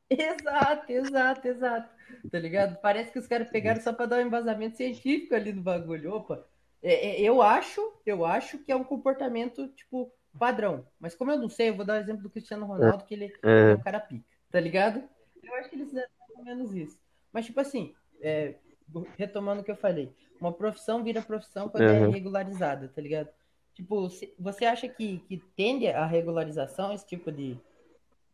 Exato, exato, exato. Tá ligado? Parece que os caras pegaram só pra dar um embasamento científico ali no bagulho. Opa, é- é- eu acho, eu acho que é um comportamento, tipo, padrão. Mas como eu não sei, eu vou dar o exemplo do Cristiano Ronaldo, que ele é É, um cara pica, tá ligado? Eu acho que eles fizeram mais ou menos isso. Mas, tipo assim, é, retomando o que eu falei, uma profissão vira profissão quando é Uhum. regularizada, tá ligado? Tipo, você acha que, que tende a regularização, esse tipo de,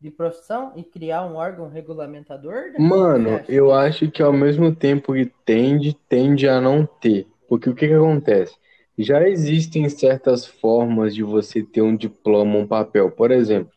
de profissão, e criar um órgão regulamentador? Você Mano, eu acho que ao mesmo tempo que tende, tende a não ter. Porque o que que acontece? Já existem certas formas de você ter um diploma, um papel. Por exemplo,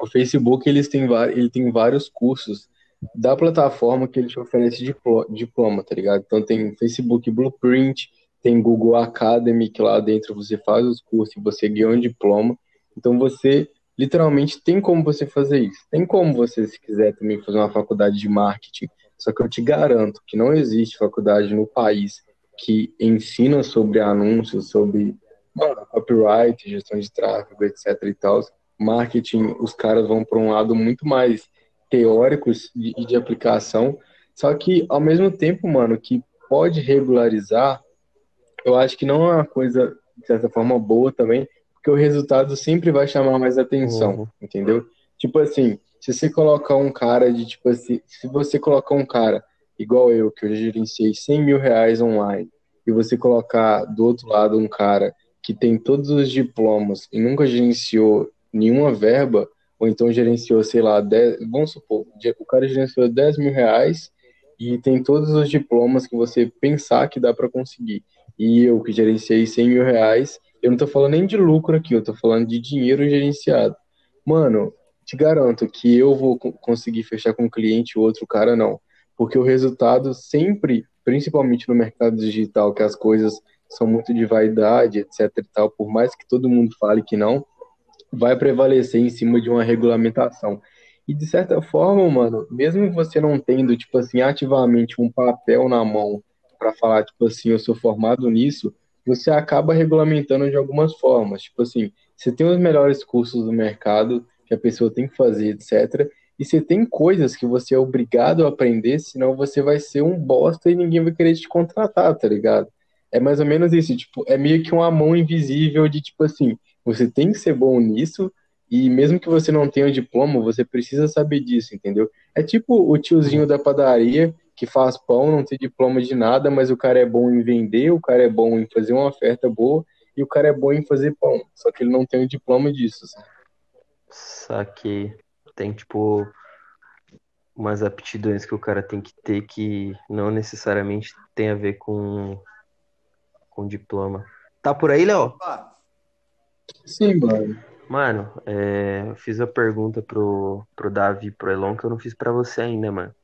o Facebook eles têm, ele tem vários cursos da plataforma que ele te oferece diplo- diploma, tá ligado? Então tem Facebook Blueprint, tem Google Academy, que lá dentro você faz os cursos e você ganha um diploma. Então você literalmente tem como você fazer isso. Tem como você, se quiser também fazer uma faculdade de marketing. Só que eu te garanto que não existe faculdade no país que ensina sobre anúncios, sobre mano, copyright, gestão de tráfego, etc e tal. Marketing, os caras vão para um lado muito mais teórico e de, de aplicação. Só que, ao mesmo tempo, mano, que pode regularizar, eu acho que não é uma coisa, de certa forma, boa também, porque o resultado sempre vai chamar mais atenção, Uhum. entendeu? Tipo assim, se você colocar um cara de, tipo assim, se você colocar um cara igual eu, que eu gerenciei 100 mil reais online, e você colocar do outro lado um cara que tem todos os diplomas e nunca gerenciou nenhuma verba, ou então gerenciou, sei lá, 10, vamos supor, o cara gerenciou 10 mil reais e tem todos os diplomas que você pensar que dá para conseguir. E eu que gerenciei 100 mil reais, eu não tô falando nem de lucro aqui, eu tô falando de dinheiro gerenciado. Mano, te garanto que eu vou co- conseguir fechar com um cliente o outro cara não. Porque o resultado sempre, principalmente no mercado digital, que as coisas são muito de vaidade, etc e tal, por mais que todo mundo fale que não, vai prevalecer em cima de uma regulamentação. E de certa forma, mano, mesmo você não tendo, tipo assim, ativamente um papel na mão para falar, tipo assim, eu sou formado nisso, você acaba regulamentando de algumas formas. Tipo assim, você tem os melhores cursos do mercado que a pessoa tem que fazer, etc. E você tem coisas que você é obrigado a aprender, senão você vai ser um bosta e ninguém vai querer te contratar, tá ligado? É mais ou menos isso, tipo, é meio que uma mão invisível de tipo assim, você tem que ser bom nisso, e mesmo que você não tenha o diploma, você precisa saber disso, entendeu? É tipo o tiozinho da padaria que faz pão, não tem diploma de nada, mas o cara é bom em vender, o cara é bom em fazer uma oferta boa, e o cara é bom em fazer pão, só que ele não tem o diploma disso. assim. Saquei. tem, tipo, umas aptidões que o cara tem que ter que não necessariamente tem a ver com, com diploma. Tá por aí, Léo? Sim, mano. Mano, é, eu fiz a pergunta pro, pro Davi e pro Elon que eu não fiz pra você ainda, mano.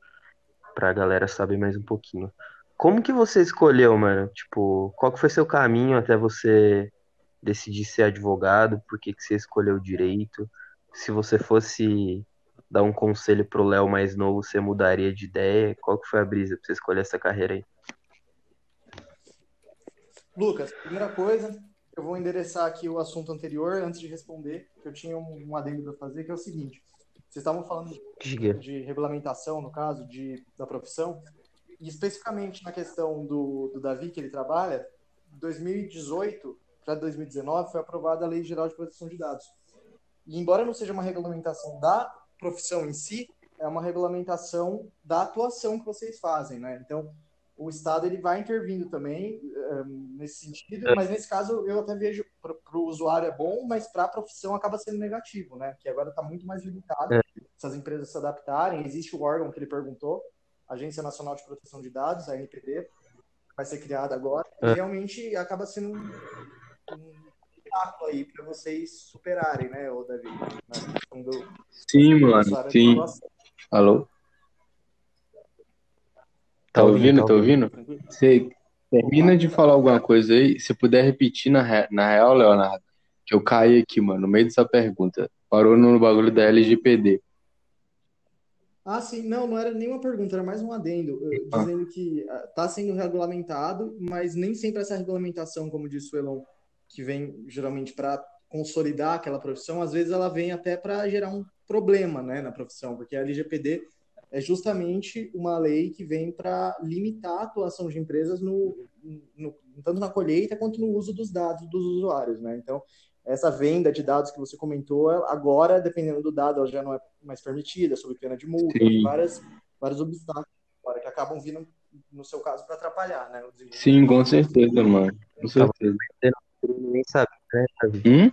Pra galera saber mais um pouquinho. Como que você escolheu, mano? Tipo, qual que foi seu caminho até você decidir ser advogado? Por que que você escolheu direito? Se você fosse dar um conselho pro Léo mais novo, você mudaria de ideia? Qual que foi a brisa pra você escolher essa carreira aí? Lucas, primeira coisa, eu vou endereçar aqui o assunto anterior antes de responder, que eu tinha um, um adendo para fazer, que é o seguinte. Vocês estavam falando Diga. de regulamentação, no caso, de, da profissão, e especificamente na questão do, do Davi, que ele trabalha, 2018 para 2019 foi aprovada a Lei Geral de Proteção de Dados. E embora não seja uma regulamentação da profissão em si, é uma regulamentação da atuação que vocês fazem, né? Então, o Estado ele vai intervindo também eh, nesse sentido, mas nesse caso eu até vejo para o usuário é bom, mas para a profissão acaba sendo negativo, né? Que agora está muito mais limitado. É. Se as empresas se adaptarem, existe o órgão que ele perguntou, Agência Nacional de Proteção de Dados, a NPD, vai ser criada agora, É. e realmente acaba sendo um, um obstáculo aí para vocês superarem, né, o Davi? Do Sim, mano. Sim. Alô? Tá ouvindo? Tá ouvindo? Tranquilo? Você termina de falar alguma coisa aí. Se puder repetir na, re- na real, Leonardo, que eu caí aqui, mano, no meio dessa pergunta. Parou no bagulho da LGPD. Ah, sim, não, não era nenhuma pergunta, era mais um adendo, Ah. dizendo que está sendo regulamentado, mas nem sempre essa regulamentação, como disse o Elon, que vem geralmente para consolidar aquela profissão, às vezes ela vem até para gerar um problema, né, na profissão, porque a LGPD é justamente uma lei que vem para limitar a atuação de empresas no, no- tanto na colheita quanto no uso dos dados dos usuários, né? Então, essa venda de dados que você comentou, agora, dependendo do dado, ela já não é mais permitida, sob pena de multa, várias, vários obstáculos agora, que acabam vindo, no seu caso, para atrapalhar, né? Sim, com certeza, mano. Com certeza. Nem sabia, né? Hum?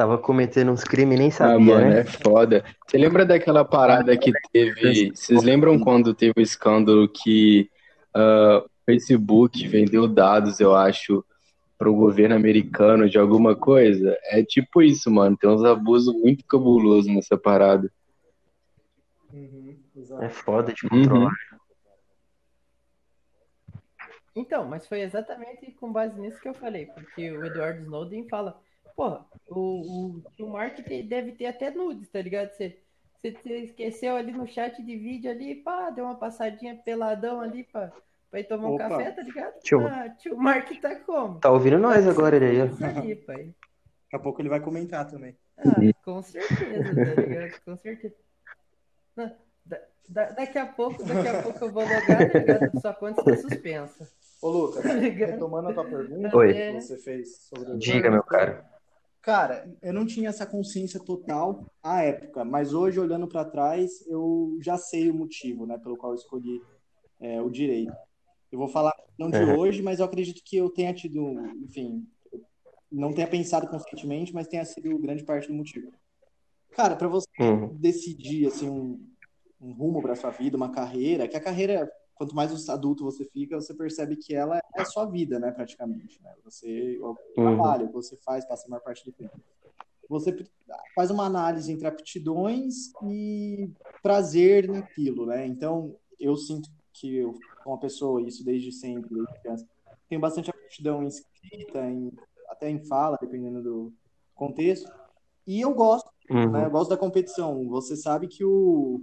Tava cometendo uns crimes e nem Ah, sabia, mano, né? é foda. Você lembra daquela parada que teve? Vocês lembram quando teve o escândalo que ah, o Facebook vendeu dados, eu acho, pro governo americano de alguma coisa? É tipo isso, mano. Tem uns abusos muito cabulosos nessa parada. Uhum, É foda de Uhum. controlar. Então, mas foi exatamente com base nisso que eu falei, porque o Edward Snowden fala, porra, o, o, o Mark te- deve ter até nudes, tá ligado? Você, você, você esqueceu ali no chat de vídeo ali, pá, deu uma passadinha peladão ali pra, pra ir tomar um Opa. café, tá ligado? Tio. Ah, tio Mark tá como? Tá ouvindo nós agora, ele aí, ó. Isso aí, pai. Daqui a pouco ele vai comentar também. Ah, com certeza, tá ligado? Com certeza. Não, da- da- daqui a pouco, daqui a pouco eu vou logar, tá ligado? Sua conta está suspensa. Ô, Lucas, Tá ligado? retomando a tua pergunta Oi. que você fez sobre o Diga, meu cara. Cara, eu não tinha essa consciência total à época, mas hoje, olhando para trás, eu já sei o motivo, né, pelo qual eu escolhi é, o direito. Eu vou falar não de Uhum. hoje, mas eu acredito que eu tenha tido, enfim, não tenha pensado conscientemente, mas tenha sido grande parte do motivo. Cara, para você Uhum. decidir assim um, um rumo para sua vida, uma carreira, que a carreira, quanto mais adulto você fica, você percebe que ela é a sua vida, né, praticamente, né? Você o Uhum. você faz passa a maior parte do tempo. Você faz uma análise entre aptidões e prazer naquilo, né? Então, eu sinto que eu sou uma pessoa, isso desde sempre, desde criança, tenho bastante aptidão em escrita, em, até em fala, dependendo do contexto. E eu gosto Uhum. né? Eu gosto da competição. Você sabe que o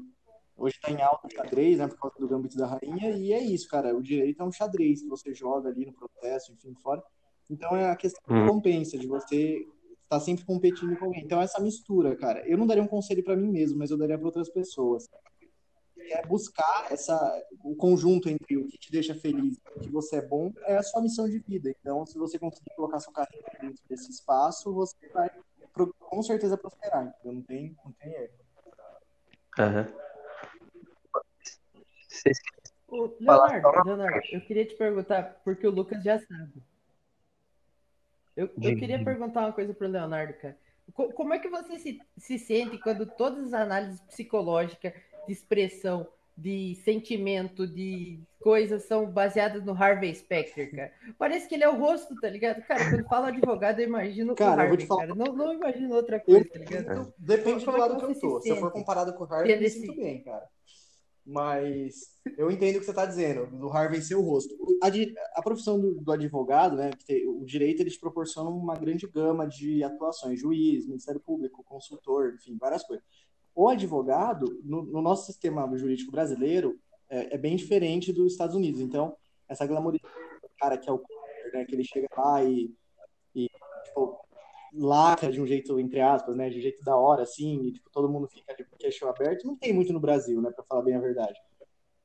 hoje está em alta o xadrez, né? Por causa do gambito da rainha, e é isso, cara. O direito é um xadrez que você joga ali no processo, enfim, fora. Então é a questão Hum. recompensa, de você estar sempre competindo com alguém. Então essa mistura, cara. Eu não daria um conselho para mim mesmo, mas eu daria para outras pessoas. É buscar essa o conjunto entre o que te deixa feliz e o que você é bom é a sua missão de vida. Então, se você conseguir colocar sua carreira dentro desse espaço, você vai com certeza prosperar. Então não tem, não tem erro. Aham. Vocês- Ô, Leonardo, Leonardo, eu queria te perguntar, porque o Lucas já sabe. Eu, eu queria perguntar uma coisa pro Leonardo, cara. co- como é que você se, se sente quando todas as análises psicológicas, de expressão, de sentimento, de coisas são baseadas no Harvey Specter, cara? Parece que ele é o rosto, tá ligado? Cara, quando fala advogado, eu imagino Cara, o eu vou Harvey, te falar- não, não imagino outra Eu, coisa, tá ligado? depende do Como é que lado que eu tô. se Se eu for comparado com o Harvey, eu me sinto bem, cara. Mas eu entendo o que você está dizendo, do Harvey ser o rosto. A, a profissão do, do advogado, né, o direito, eles proporcionam uma grande gama de atuações, juiz, Ministério Público, consultor, enfim, várias coisas. O advogado, no, no nosso sistema jurídico brasileiro, é, é bem diferente dos Estados Unidos. Então, essa glamorização do cara que é o né, que ele chega lá e, e tipo, lacra de um jeito, entre aspas, né, de um jeito da hora, assim, e tipo, todo mundo fica de queixo aberto, não tem muito no Brasil, né, para falar bem a verdade.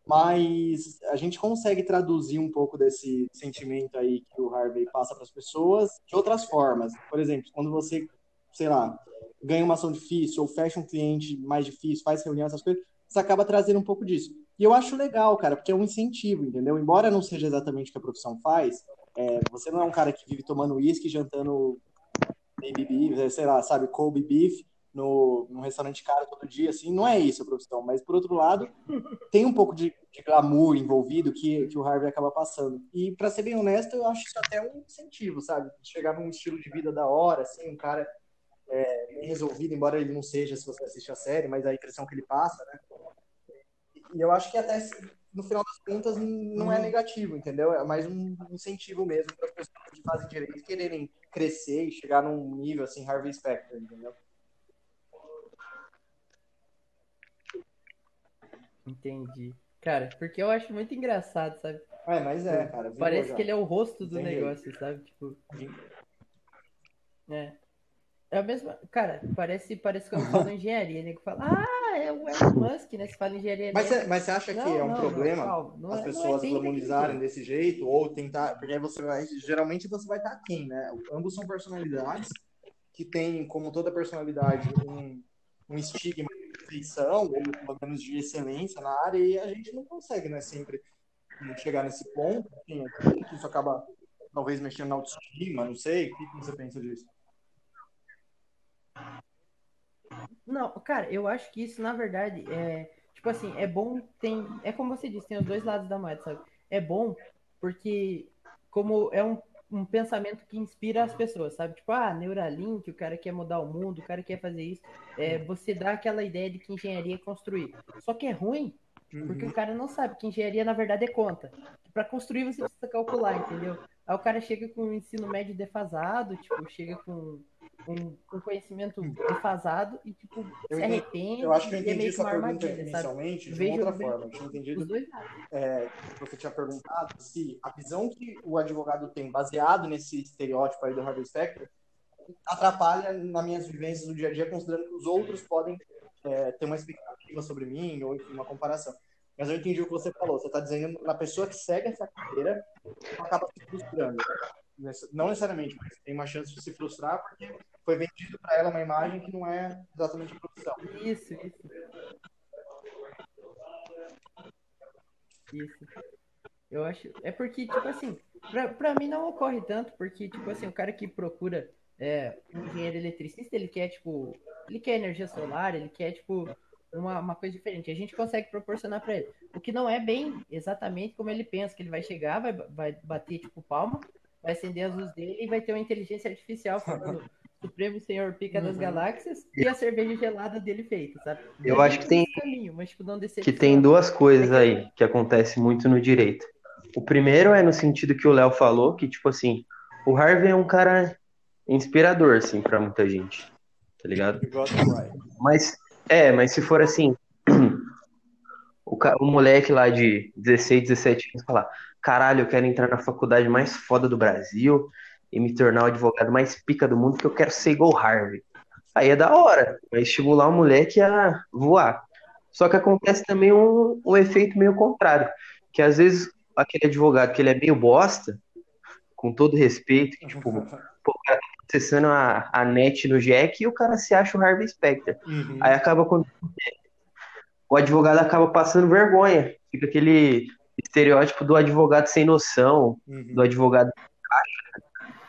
Mas a gente consegue traduzir um pouco desse sentimento aí que o Harvey passa para as pessoas de outras formas. Por exemplo, quando você, sei lá, ganha uma ação difícil ou fecha um cliente mais difícil, faz reunião, essas coisas, você acaba trazendo um pouco disso. E eu acho legal, cara, porque é um incentivo, entendeu? Embora não seja exatamente o que a profissão faz, é, você não é um cara que vive tomando uísque, jantando baby beef, sei lá, sabe, Kobe beef no, num restaurante caro todo dia, assim, não é isso a profissão. Mas, por outro lado, tem um pouco de, de glamour envolvido que, que o Harvey acaba passando. E, para ser bem honesto, eu acho isso até um incentivo, sabe? Chegar num estilo de vida da hora, assim, um cara é, bem resolvido, embora ele não seja, se você assiste a série, mas a impressão que ele passa, né? E eu acho que até no final das contas não é negativo, entendeu? É mais um incentivo mesmo para as pessoas que fazem direito quererem crescer e chegar num nível assim Harvey Specter, entendeu? Entendi. Cara, porque eu acho muito engraçado, sabe? É, mas é, cara. Parece já. que ele é o rosto do Entendi. negócio, sabe? Tipo, é. É a mesma. Cara, parece, parece quando fala [LAUGHS] engenharia, nego fala, ah, é o Elon [LAUGHS] Musk, né? Se fala engenharia Mas mas você acha que Não, é um não, problema não, as é- é pessoas glamorizarem desse jeito ou tentar, porque aí você vai, geralmente você vai estar quem, né? Ambos são personalidades que têm, como toda personalidade, um, um estigma de perfeição ou pelo menos de excelência na área e a gente não consegue, né? Sempre chegar nesse ponto, enfim, que isso acaba talvez mexendo na autoestima, não sei. O que que você pensa disso? Não, cara, eu acho que isso, na verdade, é. Tipo assim, é bom, tem. É como você disse, tem os dois lados da moeda, sabe? É bom porque, como é um, um pensamento que inspira as pessoas, sabe? Tipo, ah, Neuralink, o cara quer mudar o mundo, o cara quer fazer isso. É, você dá aquela ideia de que engenharia é construir. Só que é ruim porque o cara não sabe que engenharia, na verdade, é conta. Para construir, você precisa calcular, entendeu? Aí o cara chega com um ensino médio defasado, tipo, chega com um, um conhecimento defasado e, tipo, Eu se arrepende Eu acho que eu é entendi sua uma pergunta armadilha, sabe? inicialmente de Vejo- outra forma. Eu tinha entendido é, você tinha perguntado se a visão que o advogado tem, baseado nesse estereótipo aí do Harvey Specter, atrapalha nas minhas vivências do dia a dia, considerando que os outros podem é, ter uma expectativa sobre mim, ou enfim, uma comparação. Mas eu entendi o que você falou. Você está dizendo na pessoa que segue essa carreira, acaba se frustrando. Não necessariamente, mas tem uma chance de se frustrar porque foi vendido para ela uma imagem que não é exatamente a profissão. Isso, isso. Isso. Eu acho. É porque, tipo assim, pra mim não ocorre tanto, porque, tipo assim, o cara que procura é, um engenheiro eletricista, ele quer, tipo, ele quer energia solar, ele quer, tipo, uma, uma coisa diferente. A gente consegue proporcionar pra ele. O que não é bem exatamente como ele pensa, que ele vai chegar, vai, vai bater, tipo, palma, vai acender as luzes dele e vai ter uma inteligência artificial falando Supremo Senhor Pica das Uhum. Galáxias e a cerveja gelada dele feita, sabe? Eu Vai acho que tem- caminho, mas, tipo, não que tem duas coisas aí que acontece muito no direito. O primeiro é no sentido que o Léo falou, que tipo assim, o Harvey é um cara inspirador assim para muita gente, tá ligado? Mas é, mas se for assim, [CLEARS THROAT] o moleque lá de 16, 17 anos falar, caralho, eu quero entrar na faculdade mais foda do Brasil e me tornar o advogado mais pica do mundo, porque eu quero ser igual Harvey. Aí é da hora, vai estimular o moleque a voar. Só que acontece também um, um efeito meio contrário, que às vezes aquele advogado que ele é meio bosta, com todo respeito, que, tipo, pô, o cara tá acessando a, a net no Jack e o cara se acha o Harvey Specter. Uhum. Aí acaba quando o advogado acaba passando vergonha. Fica aquele estereótipo do advogado sem noção, Uhum. do advogado.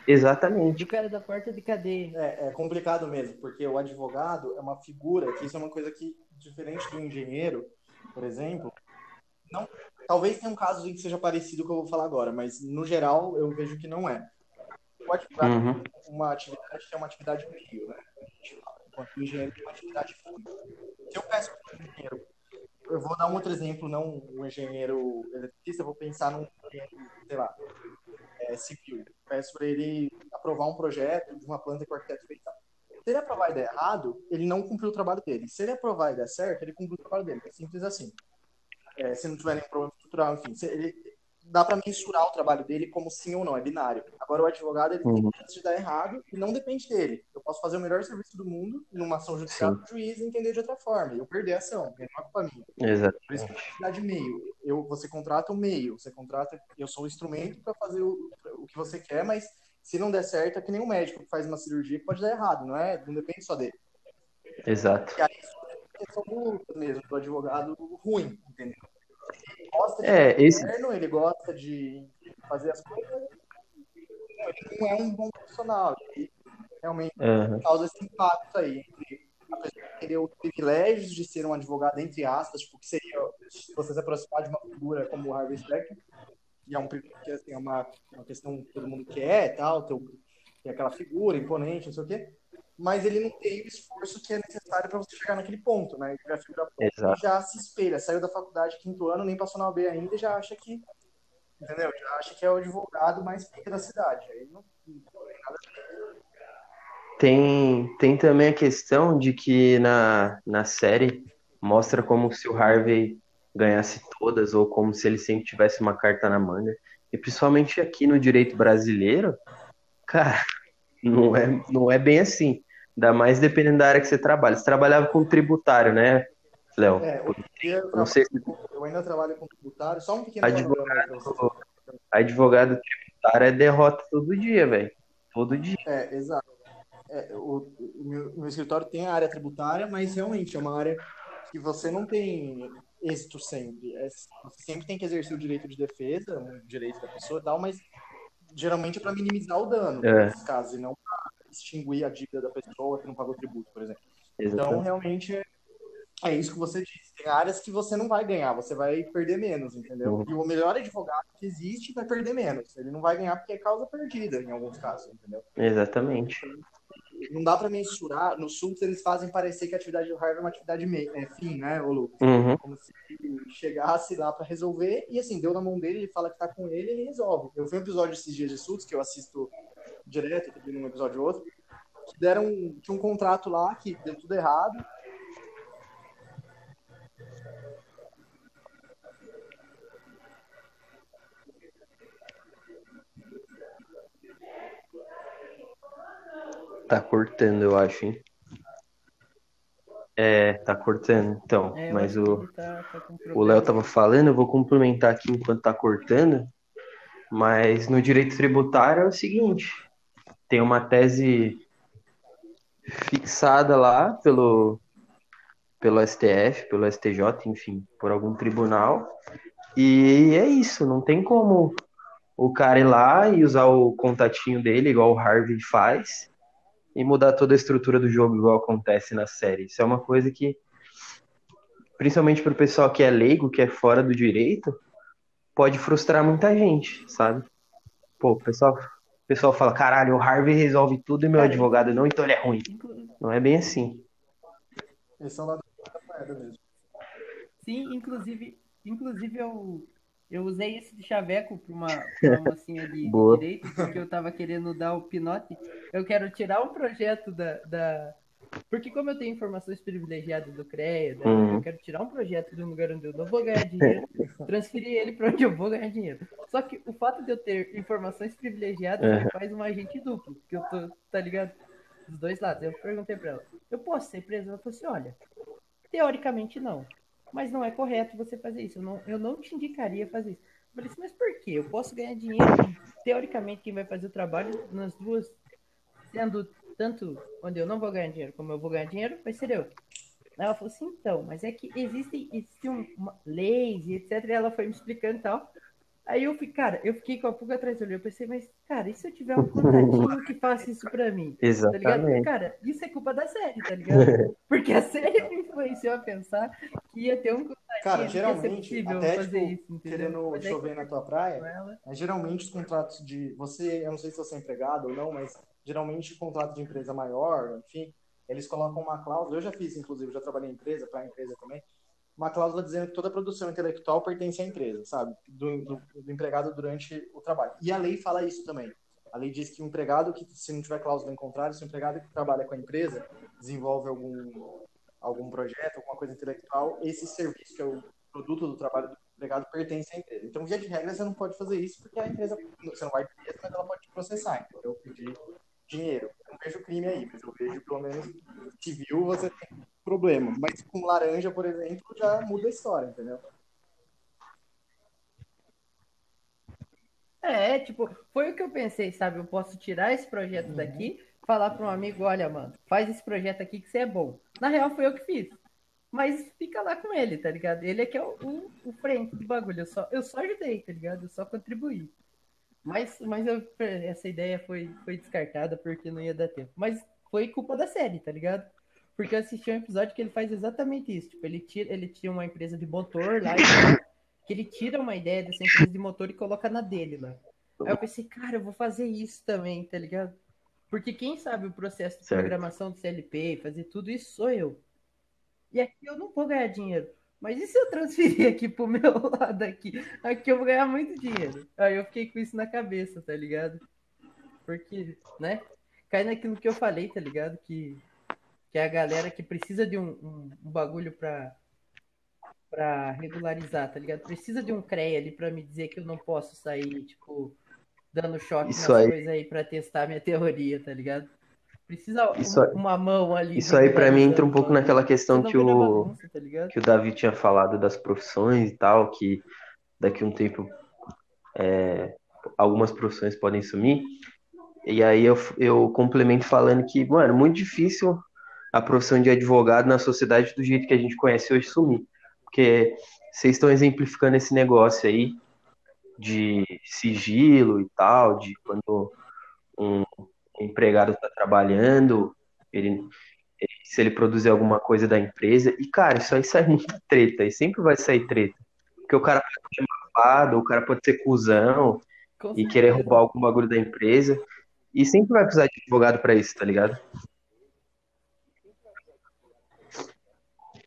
Exatamente. Do cara da porta de cadeia. É, é complicado mesmo, porque o advogado é uma figura, que isso é uma coisa que, diferente do engenheiro, por exemplo, não, talvez tenha um caso em que seja parecido com o que eu vou falar agora, mas no geral eu vejo que não é. O advogado Uhum. é uma atividade que é uma atividade meio, né? A gente fala, Enquanto o engenheiro tem uma atividade fim. Se eu peço para um engenheiro, eu vou dar um outro exemplo, não um engenheiro eletricista, vou pensar num sei lá, é, civil. Peço para ele aprovar um projeto de uma planta que o arquiteto fez. Se ele aprovar e der errado, ele não cumpriu o trabalho dele. Se ele aprovar e der certo, ele cumpriu o trabalho dele. É simples assim. É, se não tiver nenhum problema estrutural, enfim. ele, dá para mensurar o trabalho dele como sim ou não, é binário. Agora, o advogado, ele tem Uhum. chance de dar errado e não depende dele. Eu posso fazer o melhor serviço do mundo numa ação judicial, o juiz entender de outra forma. Eu perder a ação, não é culpa minha. Exato. Por isso que é uma atividade meio. Eu, você contrata o meio, você contrata, eu sou o instrumento para fazer o, o que você quer, mas se não der certo, é que nem um médico que faz uma cirurgia que pode dar errado, não é? Não depende só dele. Exato. E aí isso é questão do, mesmo, do advogado ruim, entendeu? Ele gosta de É, esse. governo, ele gosta de fazer as coisas, ele não é um bom profissional. E realmente Aham. causa esse impacto aí entre a pessoa ter os privilégios de ser um advogado, entre aspas, tipo, que seria se você se aproximar de uma figura como o Harvey Specter, e é um privilégio, que assim, é uma, uma questão que todo mundo quer, tal, ter, o- ter aquela figura imponente, não sei o quê, mas ele não tem o esforço que é necessário para você chegar naquele ponto, né? Ele já, figura pronta já se espelha, saiu da faculdade quinto ano, nem passou na OAB ainda e já acha que, entendeu? Já acha que é o advogado mais pica da cidade. Aí não, não tem nada Tem, tem também a questão de que na, na série mostra como se o Harvey ganhasse todas ou como se ele sempre tivesse uma carta na manga. E principalmente aqui no direito brasileiro, cara, não é, não é bem assim. Ainda mais dependendo da área que você trabalha. Você trabalhava com tributário, né, Léo? É, eu, não sei se eu ainda trabalho com tributário, só um pequeno Advogado. advogado tributário é derrota todo dia, velho. Todo dia. É, exato. É, o, o meu, meu escritório tem a área tributária, mas realmente é uma área que você não tem êxito sempre. É, você sempre tem que exercer o direito de defesa, o direito da pessoa e tal, mas geralmente é para minimizar o dano, É. nesses casos, e não para extinguir a dívida da pessoa que não pagou tributo, por exemplo. Então, Exatamente. realmente, é, é isso que você disse. Tem áreas que você não vai ganhar, você vai perder menos, entendeu? Uhum. E o melhor advogado que existe vai perder menos. Ele não vai ganhar porque é causa perdida, em alguns casos, entendeu? Exatamente. Não dá pra mensurar. No SUS, eles fazem parecer que a atividade do Harvard é uma atividade meio, é, fim, né, ô Lucas? Uhum. Como se chegasse lá pra resolver e, assim, deu na mão dele, ele fala que tá com ele ele resolve. Eu vi um episódio esses dias de SUS, que eu assisto direto, um episódio ou outro, que deram tinha um contrato lá que deu tudo errado. Tá cortando, eu acho, hein? É, tá cortando. Então, É, mas o, tá- tá o. Léo tava falando, eu vou complementar aqui enquanto tá cortando. Mas no direito tributário é o seguinte: tem uma tese fixada lá pelo, pelo STF, pelo STJ, enfim, por algum tribunal. E é isso, não tem como o cara ir lá e usar o contatinho dele, igual o Harvey faz, e mudar toda a estrutura do jogo, igual acontece na série. Isso é uma coisa que, principalmente pro pessoal que é leigo, que é fora do direito, pode frustrar muita gente, sabe? Pô, o pessoal, o pessoal fala, caralho, o Harvey resolve tudo e meu Cara, advogado não, então ele é ruim. Não é bem assim. Esse é o lado da moeda mesmo. Sim, inclusive, inclusive eu, eu usei esse de chaveco para uma, pra uma mocinha de Boa. direito, porque eu tava querendo dar o pinote. Eu quero tirar um projeto da, da... Porque como eu tenho informações privilegiadas do CREA, da- Uhum. eu quero tirar um projeto de um lugar onde eu não vou ganhar dinheiro, [LAUGHS] transferir ele para onde eu vou ganhar dinheiro. Só que o fato de eu ter informações privilegiadas Uhum. me faz um agente duplo, porque eu tô, tá ligado? Dos dois lados. Eu perguntei para ela, eu posso ser presa? Ela falou assim, olha, teoricamente não. Mas não é correto você fazer isso. Eu não, eu não te indicaria fazer isso. Eu falei assim, mas por quê? Eu posso ganhar dinheiro. Teoricamente, quem vai fazer o trabalho nas duas, sendo tanto onde eu não vou ganhar dinheiro como eu vou ganhar dinheiro, vai ser eu. Ela falou assim, então, mas é que existem, existem uma- leis e etc. E ela foi me explicando e tal. Aí eu fiquei, cara, eu fiquei com a pulga atrás do olho. Eu pensei, mas, cara, e se eu tiver um contatinho que faça isso pra mim? Tá ligado? Exatamente. Cara, isso é culpa da série, tá ligado? [LAUGHS] Porque a série me influenciou a pensar que ia ter um contatinho Cara, que ia ser geralmente, até fazer tipo, isso, querendo Mas aí, chover na tua praia, Mas geralmente os contratos de. Você, eu não sei se você é empregado ou não, mas geralmente contrato de empresa maior, enfim, eles colocam uma cláusula. Eu já fiz, inclusive, já trabalhei em empresa, para empresa também. Uma cláusula dizendo que toda produção intelectual pertence à empresa, sabe? Do, do, do empregado durante o trabalho. E a lei fala isso também. A lei diz que o empregado que, se não tiver cláusula em contrário, se o empregado que trabalha com a empresa desenvolve algum, algum projeto, alguma coisa intelectual, esse serviço, que é o produto do trabalho do empregado, pertence à empresa. Então, via de regra, você não pode fazer isso porque a empresa, você não vai pedir, mas ela pode te processar, entendeu? Pedir dinheiro. Eu não vejo crime aí, mas eu vejo, pelo menos, civil, você tem problema. Mas com laranja, por exemplo, já muda a história, entendeu? É, tipo, foi o que eu pensei, sabe? Eu posso tirar esse projeto Uhum. daqui, falar para um amigo, olha, mano, faz esse projeto aqui que você é bom. Na real, foi eu que fiz. Mas fica lá com ele, tá ligado? Ele é que é o, o, o frente do bagulho. Eu só, eu só ajudei, tá ligado? Eu só contribuí. Mas, mas eu- essa ideia foi, foi descartada porque não ia dar tempo. Mas foi culpa da série, tá ligado? Porque eu assisti um episódio que ele faz exatamente isso. Tipo, ele tira, ele tinha uma empresa de motor lá, [LAUGHS] que ele tira uma ideia dessa empresa de motor e coloca na dele lá. Aí eu pensei, cara, eu vou fazer isso também, tá ligado? Porque quem sabe o processo de Certo. programação do CLP, fazer tudo isso sou eu. E aqui eu não vou ganhar dinheiro. Mas e se eu transferir aqui pro meu [LAUGHS] lado aqui? Aqui eu vou ganhar muito dinheiro. Aí eu fiquei com isso na cabeça, tá ligado? Porque, né? Cai naquilo que eu falei, tá ligado? Que, que é a galera que precisa de um, um, um bagulho pra, pra regularizar, tá ligado? Precisa de um CREA ali pra me dizer que eu não posso sair, tipo, dando choque Isso nas aí. coisas aí pra testar minha teoria, tá ligado? Precisa Isso um- aí- uma mão ali. Isso aí pra mim entra um pouco naquela questão que o, bagunça, tá que o Davi tinha falado das profissões e tal, que daqui a um tempo é, algumas profissões podem sumir. E aí eu, eu complemento falando que, mano, muito difícil a profissão de advogado na sociedade do jeito que a gente conhece hoje sumir. Porque vocês estão exemplificando esse negócio aí de sigilo e tal, de quando um empregado está trabalhando, ele, se ele produzir alguma coisa da empresa. E, cara, isso aí sai muita treta, e sempre vai sair treta. Porque o cara pode ser mafado, o cara pode ser cuzão Com e querer roubar algum bagulho da empresa. E sempre vai precisar de advogado pra isso, tá ligado?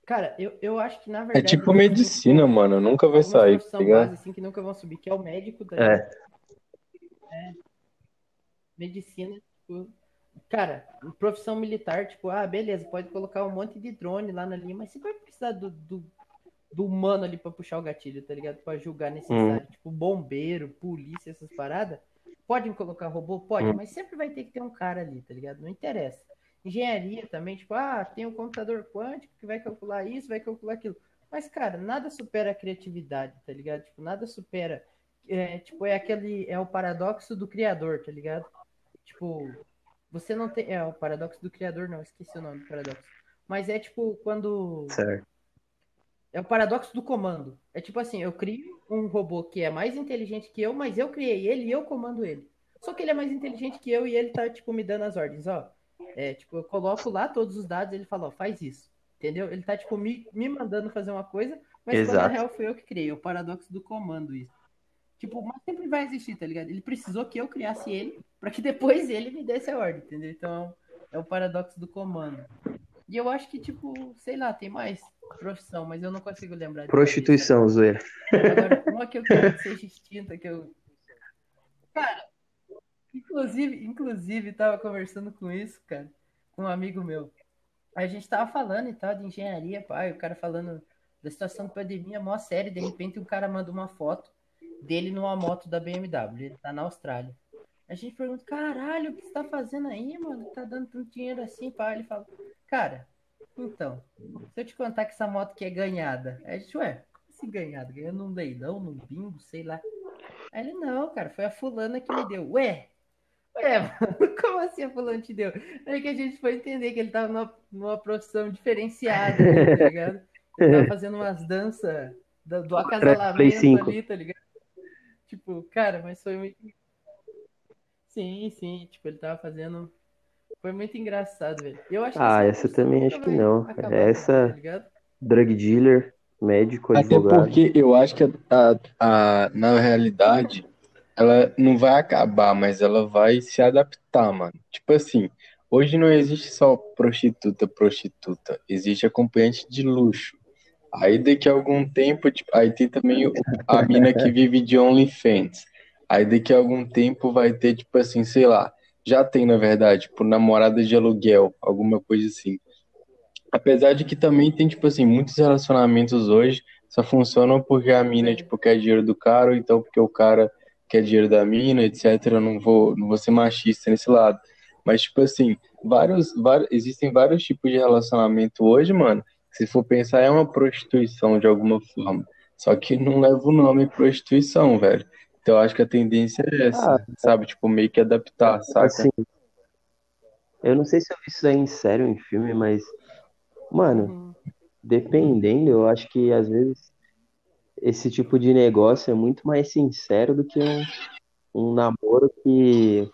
Cara, eu, eu acho que na É verdade. tipo medicina, mano. Nunca vai sair, tá ligado? base, assim, que nunca vão subir, que é o médico da É. medicina, tipo, cara, profissão militar, tipo, ah, beleza, pode colocar um monte de drone lá na linha, mas você vai precisar do, do, do humano ali pra puxar o gatilho, tá ligado? Pra julgar necessário, tipo, bombeiro, polícia, essas paradas. Podem colocar robô? Pode, Hum. mas sempre vai ter que ter um cara ali, tá ligado? Não interessa. Engenharia também, tipo, ah, tem um computador quântico que vai calcular isso, vai calcular aquilo. Mas, cara, nada supera a criatividade, tá ligado? Tipo, nada supera. É, tipo, é aquele. É o paradoxo do criador, tá ligado? Tipo, você não tem. É o paradoxo do criador, não, esqueci o nome do paradoxo. Mas é tipo quando. Certo. É o paradoxo do comando. É tipo assim, eu crio um robô que é mais inteligente que eu, mas eu criei ele e eu comando ele. Só que ele é mais inteligente que eu e ele tá, tipo, me dando as ordens, ó. É, tipo, eu coloco lá todos os dados ele fala, ó, faz isso. Entendeu? Ele tá, tipo, me, me mandando fazer uma coisa, mas quando na real foi eu que criei. O paradoxo do comando, isso. Tipo, mas sempre vai existir, tá ligado? Ele precisou que eu criasse ele pra que depois [LAUGHS] ele me desse a ordem, entendeu? Então, é o paradoxo do comando. E eu acho que, tipo, sei lá, tem mais profissão, mas eu não consigo lembrar. Prostituição, zoeira. Agora, uma que eu quero que seja extinta, que eu. Cara, inclusive, inclusive, tava conversando com isso, cara, com um amigo meu. A gente tava falando e tal de engenharia, pai, o cara falando da situação de pandemia, mó sério, de repente um cara manda uma foto dele numa moto da BMW, ele tá na Austrália. A gente pergunta, caralho, o que você tá fazendo aí, mano? Tá dando tanto dinheiro assim, pai? Ele fala, cara, então, se eu te contar que essa moto aqui é ganhada, a gente, ué, como assim ganhada? Ganhou num leilão, num bingo, sei lá. Aí ele, não, cara, foi a fulana que me deu. Ué, ué, mano, [LAUGHS] como assim a fulana te deu? Aí que a gente foi entender que ele tava numa, numa profissão diferenciada, ali, tá ligado? Ele tava fazendo umas danças do, do acasalamento 5. ali, tá ligado? Tipo, cara, mas foi muito. Sim, sim. Tipo, ele tava fazendo. Foi muito engraçado, velho. Eu acho Ah, essa também acho que não. Essa- tá? Drug dealer, médico, Até advogado. porque eu acho que a, a- a- na realidade ela não vai acabar, mas ela vai se adaptar, mano. Tipo assim, hoje não existe só prostituta, prostituta, existe acompanhante de luxo. Aí daqui a algum tempo, tipo, aí tem também a [LAUGHS] mina que vive de OnlyFans. Aí daqui a algum tempo vai ter, tipo assim, sei lá, já tem na verdade, tipo, namorada de aluguel, alguma coisa assim. Apesar de que também tem, tipo assim, muitos relacionamentos hoje só funcionam porque a mina, tipo, quer dinheiro do cara, ou então porque o cara quer dinheiro da mina, etc. Eu não vou, não vou ser machista nesse lado. Mas, tipo assim, vários, vários, existem vários tipos de relacionamento hoje, mano. que Se for pensar, é uma prostituição de alguma forma. Só que não leva o nome prostituição, velho. Então, eu acho que a tendência é essa, sabe? Tipo, meio que adaptar, saca? Assim, eu não sei se eu vi isso aí em sério em filme, mas, mano, Uhum. dependendo, eu acho que às vezes esse tipo de negócio é muito mais sincero do que um, um namoro que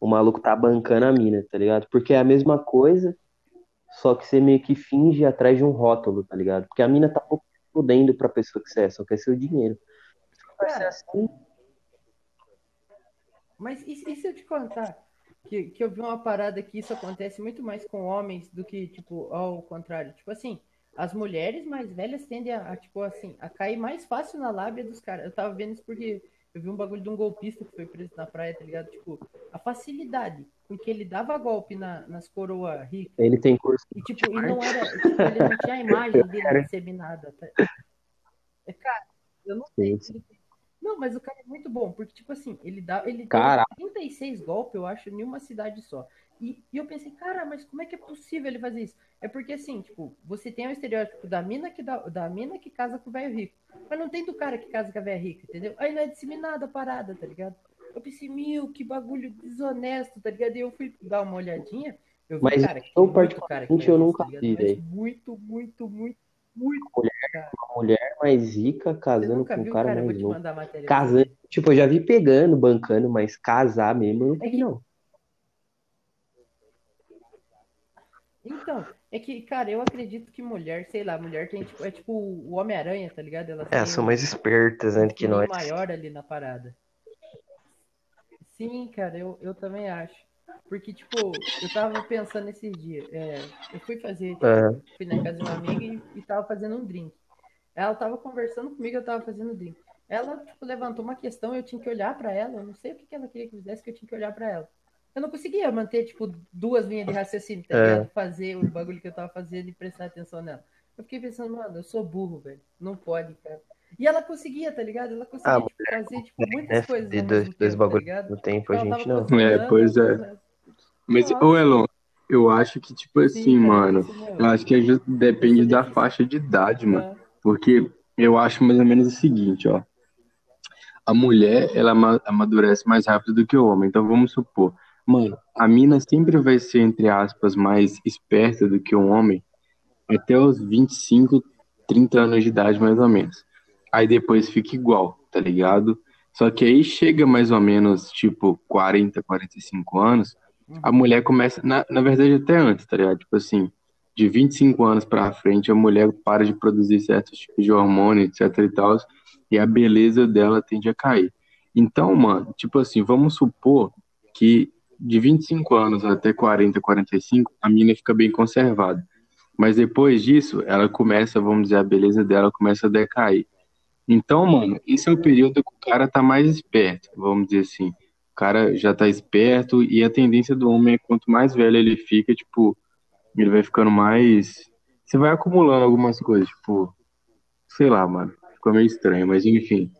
o maluco tá bancando a mina, tá ligado? Porque é a mesma coisa, só que você meio que finge atrás de um rótulo, tá ligado? Porque a mina tá pouco se fudendo pra pessoa que você é, só quer seu dinheiro. Vai ser assim, Mas e, e se eu te contar que, que eu vi uma parada que isso acontece muito mais com homens do que, tipo, ao contrário. Tipo assim, as mulheres mais velhas tendem a, a, tipo assim, a cair mais fácil na lábia dos caras. Eu tava vendo isso porque eu vi um bagulho de um golpista que foi preso na praia, tá ligado? Tipo, a facilidade com que ele dava golpe na, nas coroas ricas. ele tem curso E, tipo, e não era, tipo, ele não tinha a imagem dele disseminada. Tá? É, Cara, eu não sei. Sim, tem- Não, mas o cara é muito bom, porque, tipo assim, ele dá. Ele deu Caraca. 36 golpes, eu acho, em uma cidade só. E, e eu pensei, cara, mas como é que é possível ele fazer isso? É porque, assim, tipo, você tem o estereótipo da mina que, dá, da mina que casa com o velho rico. Mas não tem do cara que casa com a velha rica, entendeu? Aí não é disseminada a parada, tá ligado? Eu pensei, meu, que bagulho desonesto, tá ligado? E eu fui dar uma olhadinha. Eu vi, Mas cara, que eu, particularmente, faz eu nunca tá vi, Mas velho. Muito, muito, muito, muito. uma mulher mais rica casando com um cara cara? Mais novo. Casando, tipo, eu já vi pegando, bancando, mas casar mesmo eu não É vi, que- não. Então, é que, cara, eu acredito que mulher, sei lá, mulher tem tipo, é tipo o Homem-Aranha, tá ligado? Elas É, são mais espertas, né, que nós. maior ali na parada. Sim, cara, eu, eu também acho. Porque, tipo, eu tava pensando esses dias. é, eu fui fazer, tipo, fui na casa de uma amiga e, e tava fazendo um drink. Ela tava conversando comigo, eu tava fazendo um drink. Ela, tipo, levantou uma questão, eu tinha que olhar pra ela. Eu não sei o que que ela queria que eu fizesse, que eu tinha que olhar pra ela. Eu não conseguia manter, tipo, duas linhas de raciocínio, tá É. ligado? Fazer o bagulho que eu tava fazendo e prestar atenção nela. Eu fiquei pensando, mano, eu sou burro, velho. Não pode, cara. E ela conseguia, tá ligado? Ela conseguia Ah, tipo, fazer, tipo, muitas né, coisas de dois, dois tempo, tá bagulhos ligado? no tempo, a gente não. É, pois é. Mas, ô Elon, eu acho que, tipo assim, Sim, mano, eu acho que é ju- depende da faixa de idade, mano. Porque eu acho mais ou menos o seguinte, ó. A mulher, ela ama- amadurece mais rápido do que o homem. Então vamos supor, mano, a mina sempre vai ser, entre aspas, mais esperta do que o homem até os 25, 30 anos de idade, mais ou menos. Aí depois fica igual, tá ligado? Só que aí chega mais ou menos, tipo, 40, 45 anos, a mulher começa, na, na verdade até antes, tá ligado? Tipo assim, de 25 anos pra frente, a mulher para de produzir certos tipos de hormônio, etc e tal, e a beleza dela tende a cair. Então, mano, tipo assim, vamos supor que de 25 anos até 40, 45, a mina fica bem conservada. Mas depois disso, ela começa, vamos dizer, a beleza dela começa a decair. Então, mano, esse é o período que o cara tá mais esperto, vamos dizer assim. O cara já tá esperto e a tendência do homem é quanto mais velho ele fica, tipo, ele vai ficando mais. Você vai acumulando algumas coisas, tipo, sei lá, mano. Ficou meio estranho, mas enfim.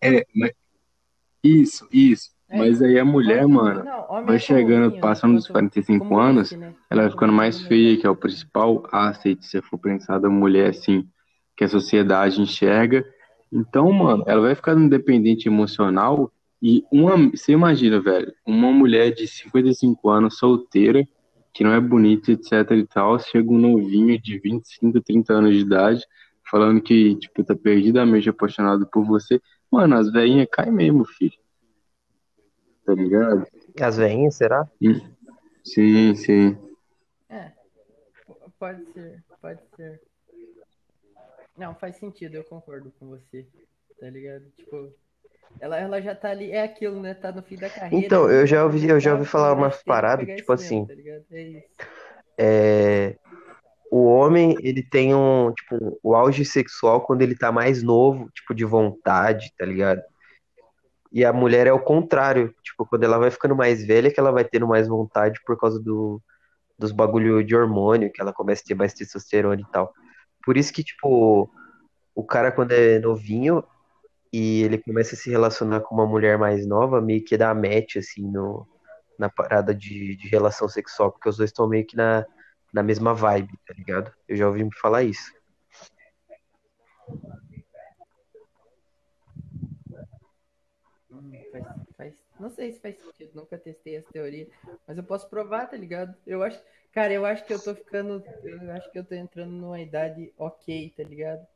É, mas... isso, isso. É. Mas aí a mulher, homem- mano, não, homem vai é chegando, colorinho, passando dos 45 Como anos, né? ela vai ficando mais feia, que é o principal asset, se for pensar da mulher, assim, que a sociedade enxerga. Então, mano, ela vai ficando independente emocional e uma, você imagina, velho, uma mulher de 55 anos, solteira, que não é bonita, etc e tal, chega um novinho de 25, 30 anos de idade, falando que, tipo, tá perdidamente apaixonado por você. Mano, as velhinhas caem mesmo, filho. Tá ligado? As veinhas, será? Sim, sim. É, pode ser, pode ser. Não, faz sentido, eu concordo com você, tá ligado? Tipo, ela, ela já tá ali, é aquilo, né? Tá no fim da carreira. Então, eu já ouvi, eu já tá ouvi falar com umas paradas, tipo mesmo, assim, tá ligado? É isso. é, o homem, ele tem um, tipo, o auge sexual quando ele tá mais novo, tipo, de vontade, tá ligado? E a mulher é o contrário, tipo, quando ela vai ficando mais velha, que ela vai tendo mais vontade por causa do, dos bagulho de hormônio, que ela começa a ter mais testosterona e tal. Por isso que, tipo, o cara quando é novinho e ele começa a se relacionar com uma mulher mais nova, meio que dá match, assim, no, na parada de, de relação sexual, porque os dois estão meio que na, na mesma vibe, tá ligado? Eu já ouvi me falar isso. Hum, faz, faz- não sei se faz sentido, nunca testei essa teoria, mas eu posso provar, tá ligado? Eu acho, cara, eu acho que eu tô ficando, eu acho que eu tô entrando numa idade ok, tá ligado?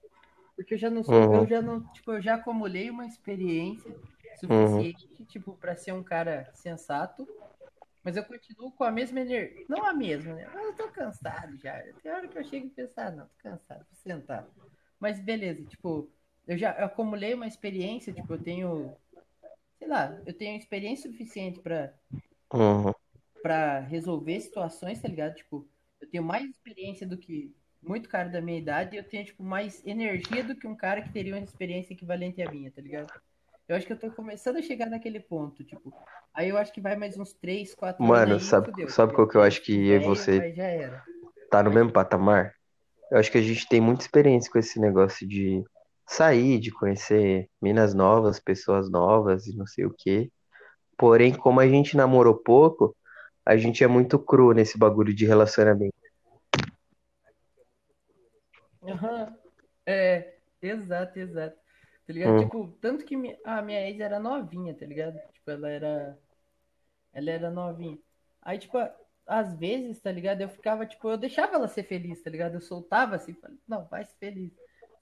Porque eu já não sou, Uhum. eu já não, tipo, eu já acumulei uma experiência suficiente, tipo, pra ser um cara sensato, mas eu continuo com a mesma energia, não a mesma, né? Mas eu tô cansado já. Tem hora que eu chego e penso, ah, não, tô cansado, vou sentar. Mas beleza, tipo, eu já acumulei uma experiência, tipo, eu tenho sei lá, eu tenho experiência suficiente pra Uhum. para resolver situações, tá ligado? Tipo, eu tenho mais experiência do que muito cara da minha idade e eu tenho, tipo, mais energia do que um cara que teria uma experiência equivalente à minha, tá ligado? Eu acho que eu tô começando a chegar naquele ponto, tipo. Aí eu acho que vai mais uns 3, 4 Mano, anos aí, sabe- fudeu, sabe porque qual que eu acho que eu e você- tá no mesmo patamar. Eu acho que a gente tem muita experiência com esse negócio de sair, de conhecer minas novas, pessoas novas e não sei o quê. Porém, como a gente namorou pouco, a gente é muito cru nesse bagulho de relacionamento. Aham. É, exato, exato. Tá ligado? Hum. Tipo, tanto que a minha ex era novinha, tá ligado? Tipo, ela era. Ela era novinha. Aí, tipo, às vezes, tá ligado? Eu ficava, tipo, eu deixava ela ser feliz, tá ligado? Eu soltava assim, falei, não, vai ser feliz.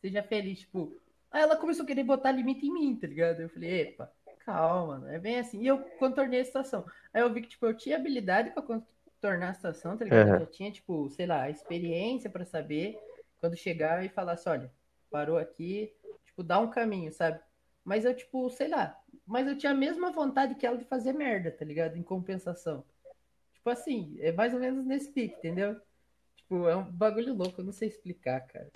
Seja feliz, tipo. Aí ela começou a querer botar limite em mim, tá ligado? Eu falei, epa, calma, não é bem assim. E eu contornei a situação. Aí eu vi que, tipo, eu tinha habilidade pra contornar a situação, tá ligado? Eu Aham. já tinha, tipo, sei lá, a experiência pra saber quando chegar e falar assim, olha, parou aqui, tipo, dá um caminho, sabe? Mas eu, tipo, sei lá, mas eu tinha a mesma vontade que ela de fazer merda, tá ligado? Em compensação. Tipo assim, é mais ou menos nesse pique, entendeu? Tipo, é um bagulho louco, eu não sei explicar, cara.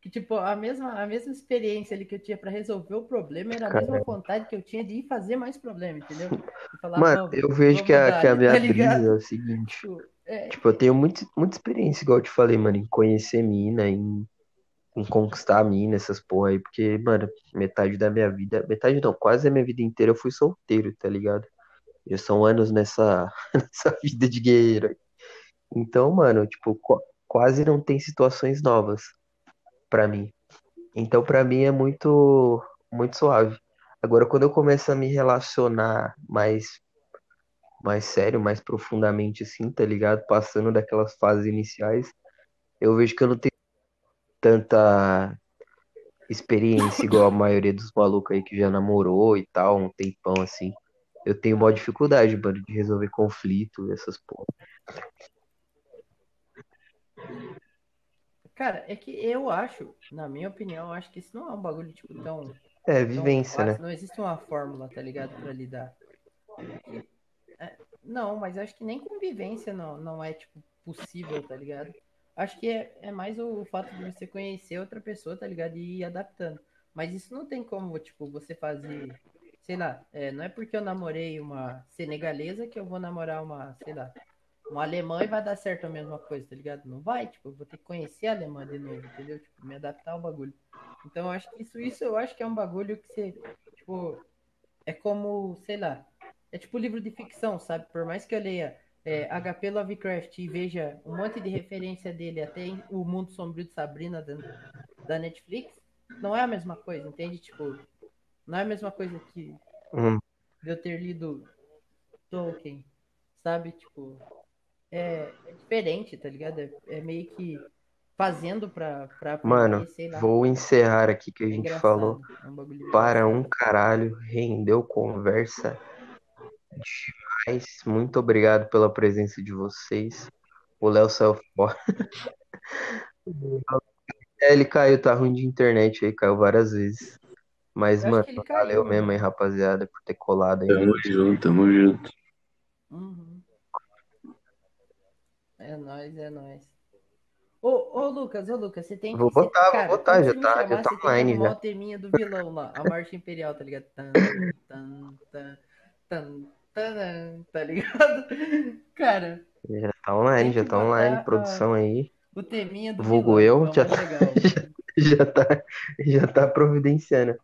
Que, tipo, a mesma, a mesma experiência ali que eu tinha pra resolver o problema era a mesma Caramba. vontade que eu tinha de ir fazer mais problema, entendeu? De falar, Mano, eu vejo que a, que a ali, [LAUGHS] minha tá brisa é o seguinte. Tipo, é, Tipo, eu tenho muito, muita experiência, igual eu te falei, mano, em conhecer mina, em, em conquistar mina, essas porra aí, porque, mano, metade da minha vida, metade não, quase a minha vida inteira eu fui solteiro, tá ligado? Já são anos nessa, [LAUGHS] nessa vida de guerreiro. aí. Então, mano, tipo, qu- quase não tem situações novas pra mim. Então, pra mim é muito, muito suave. Agora, quando eu começo a me relacionar mais mais sério, mais profundamente assim, tá ligado? Passando daquelas fases iniciais, eu vejo que eu não tenho tanta experiência igual a maioria dos malucos aí que já namorou e tal, um tempão assim. Eu tenho maior dificuldade, mano, de resolver conflito, essas porra. Cara, é que eu acho, na minha opinião, eu acho que isso não é um bagulho, tipo, tão É, vivência, né? fácil, Não existe uma fórmula, tá ligado, pra lidar. É, não, mas acho que nem convivência não, não é, tipo, possível, tá ligado? Acho que é, é mais o fato de você conhecer outra pessoa, tá ligado? E ir adaptando. Mas isso não tem como, tipo, você fazer, sei lá, é, não é porque eu namorei uma senegalesa que eu vou namorar uma, sei lá, uma alemã e vai dar certo a mesma coisa, tá ligado? Não vai, tipo, eu vou ter que conhecer a alemã de novo, entendeu? Tipo, me adaptar ao bagulho. Então, eu acho que isso, isso eu acho que é um bagulho que você, tipo, é como, sei lá, é tipo livro de ficção, sabe? Por mais que eu leia é, HP Lovecraft e veja um monte de referência dele até O Mundo Sombrio de Sabrina da, da Netflix, não é a mesma coisa, entende? Tipo, não é a mesma coisa que Hum, eu ter lido Tolkien, sabe? Tipo, é, é diferente, tá ligado? É, é meio que fazendo pra, pra Mano, sei lá. vou encerrar aqui que a É gente engraçado. falou É um para um caralho, rendeu conversa demais. Muito obrigado pela presença de vocês. O Léo saiu fora. [LAUGHS] É, ele caiu, tá ruim de internet aí, caiu várias vezes. Mas, Eu mano, valeu caiu, mesmo aí, rapaziada, por ter colado aí. Tamo junto, tamo junto. Uhum. É nóis, é nóis. Ô, ô, Lucas, ô, Lucas, você tem que. Vou botar, vou cara, botar, quando já tá- já tá online já. o teminha do vilão lá, a marcha imperial, tá ligado? Tan, tan, tan, tan, tan, tá ligado? Cara, Já tá online, já tá online, produção aí. o teminha do Vulgo vilão, eu, que já é mais legal. [LAUGHS] Já tá, já tá providenciando.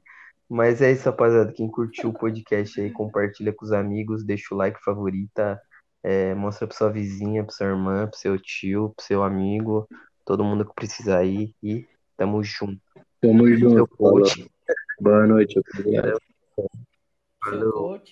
Mas é isso, rapaziada. Quem curtiu o podcast aí, compartilha com os amigos, deixa o like, favorita, é, mostra pra sua vizinha, pra sua irmã, pro seu tio, pro seu amigo, todo mundo que precisar aí. E tamo junto. Tamo junto. Boa noite, obrigado. Coach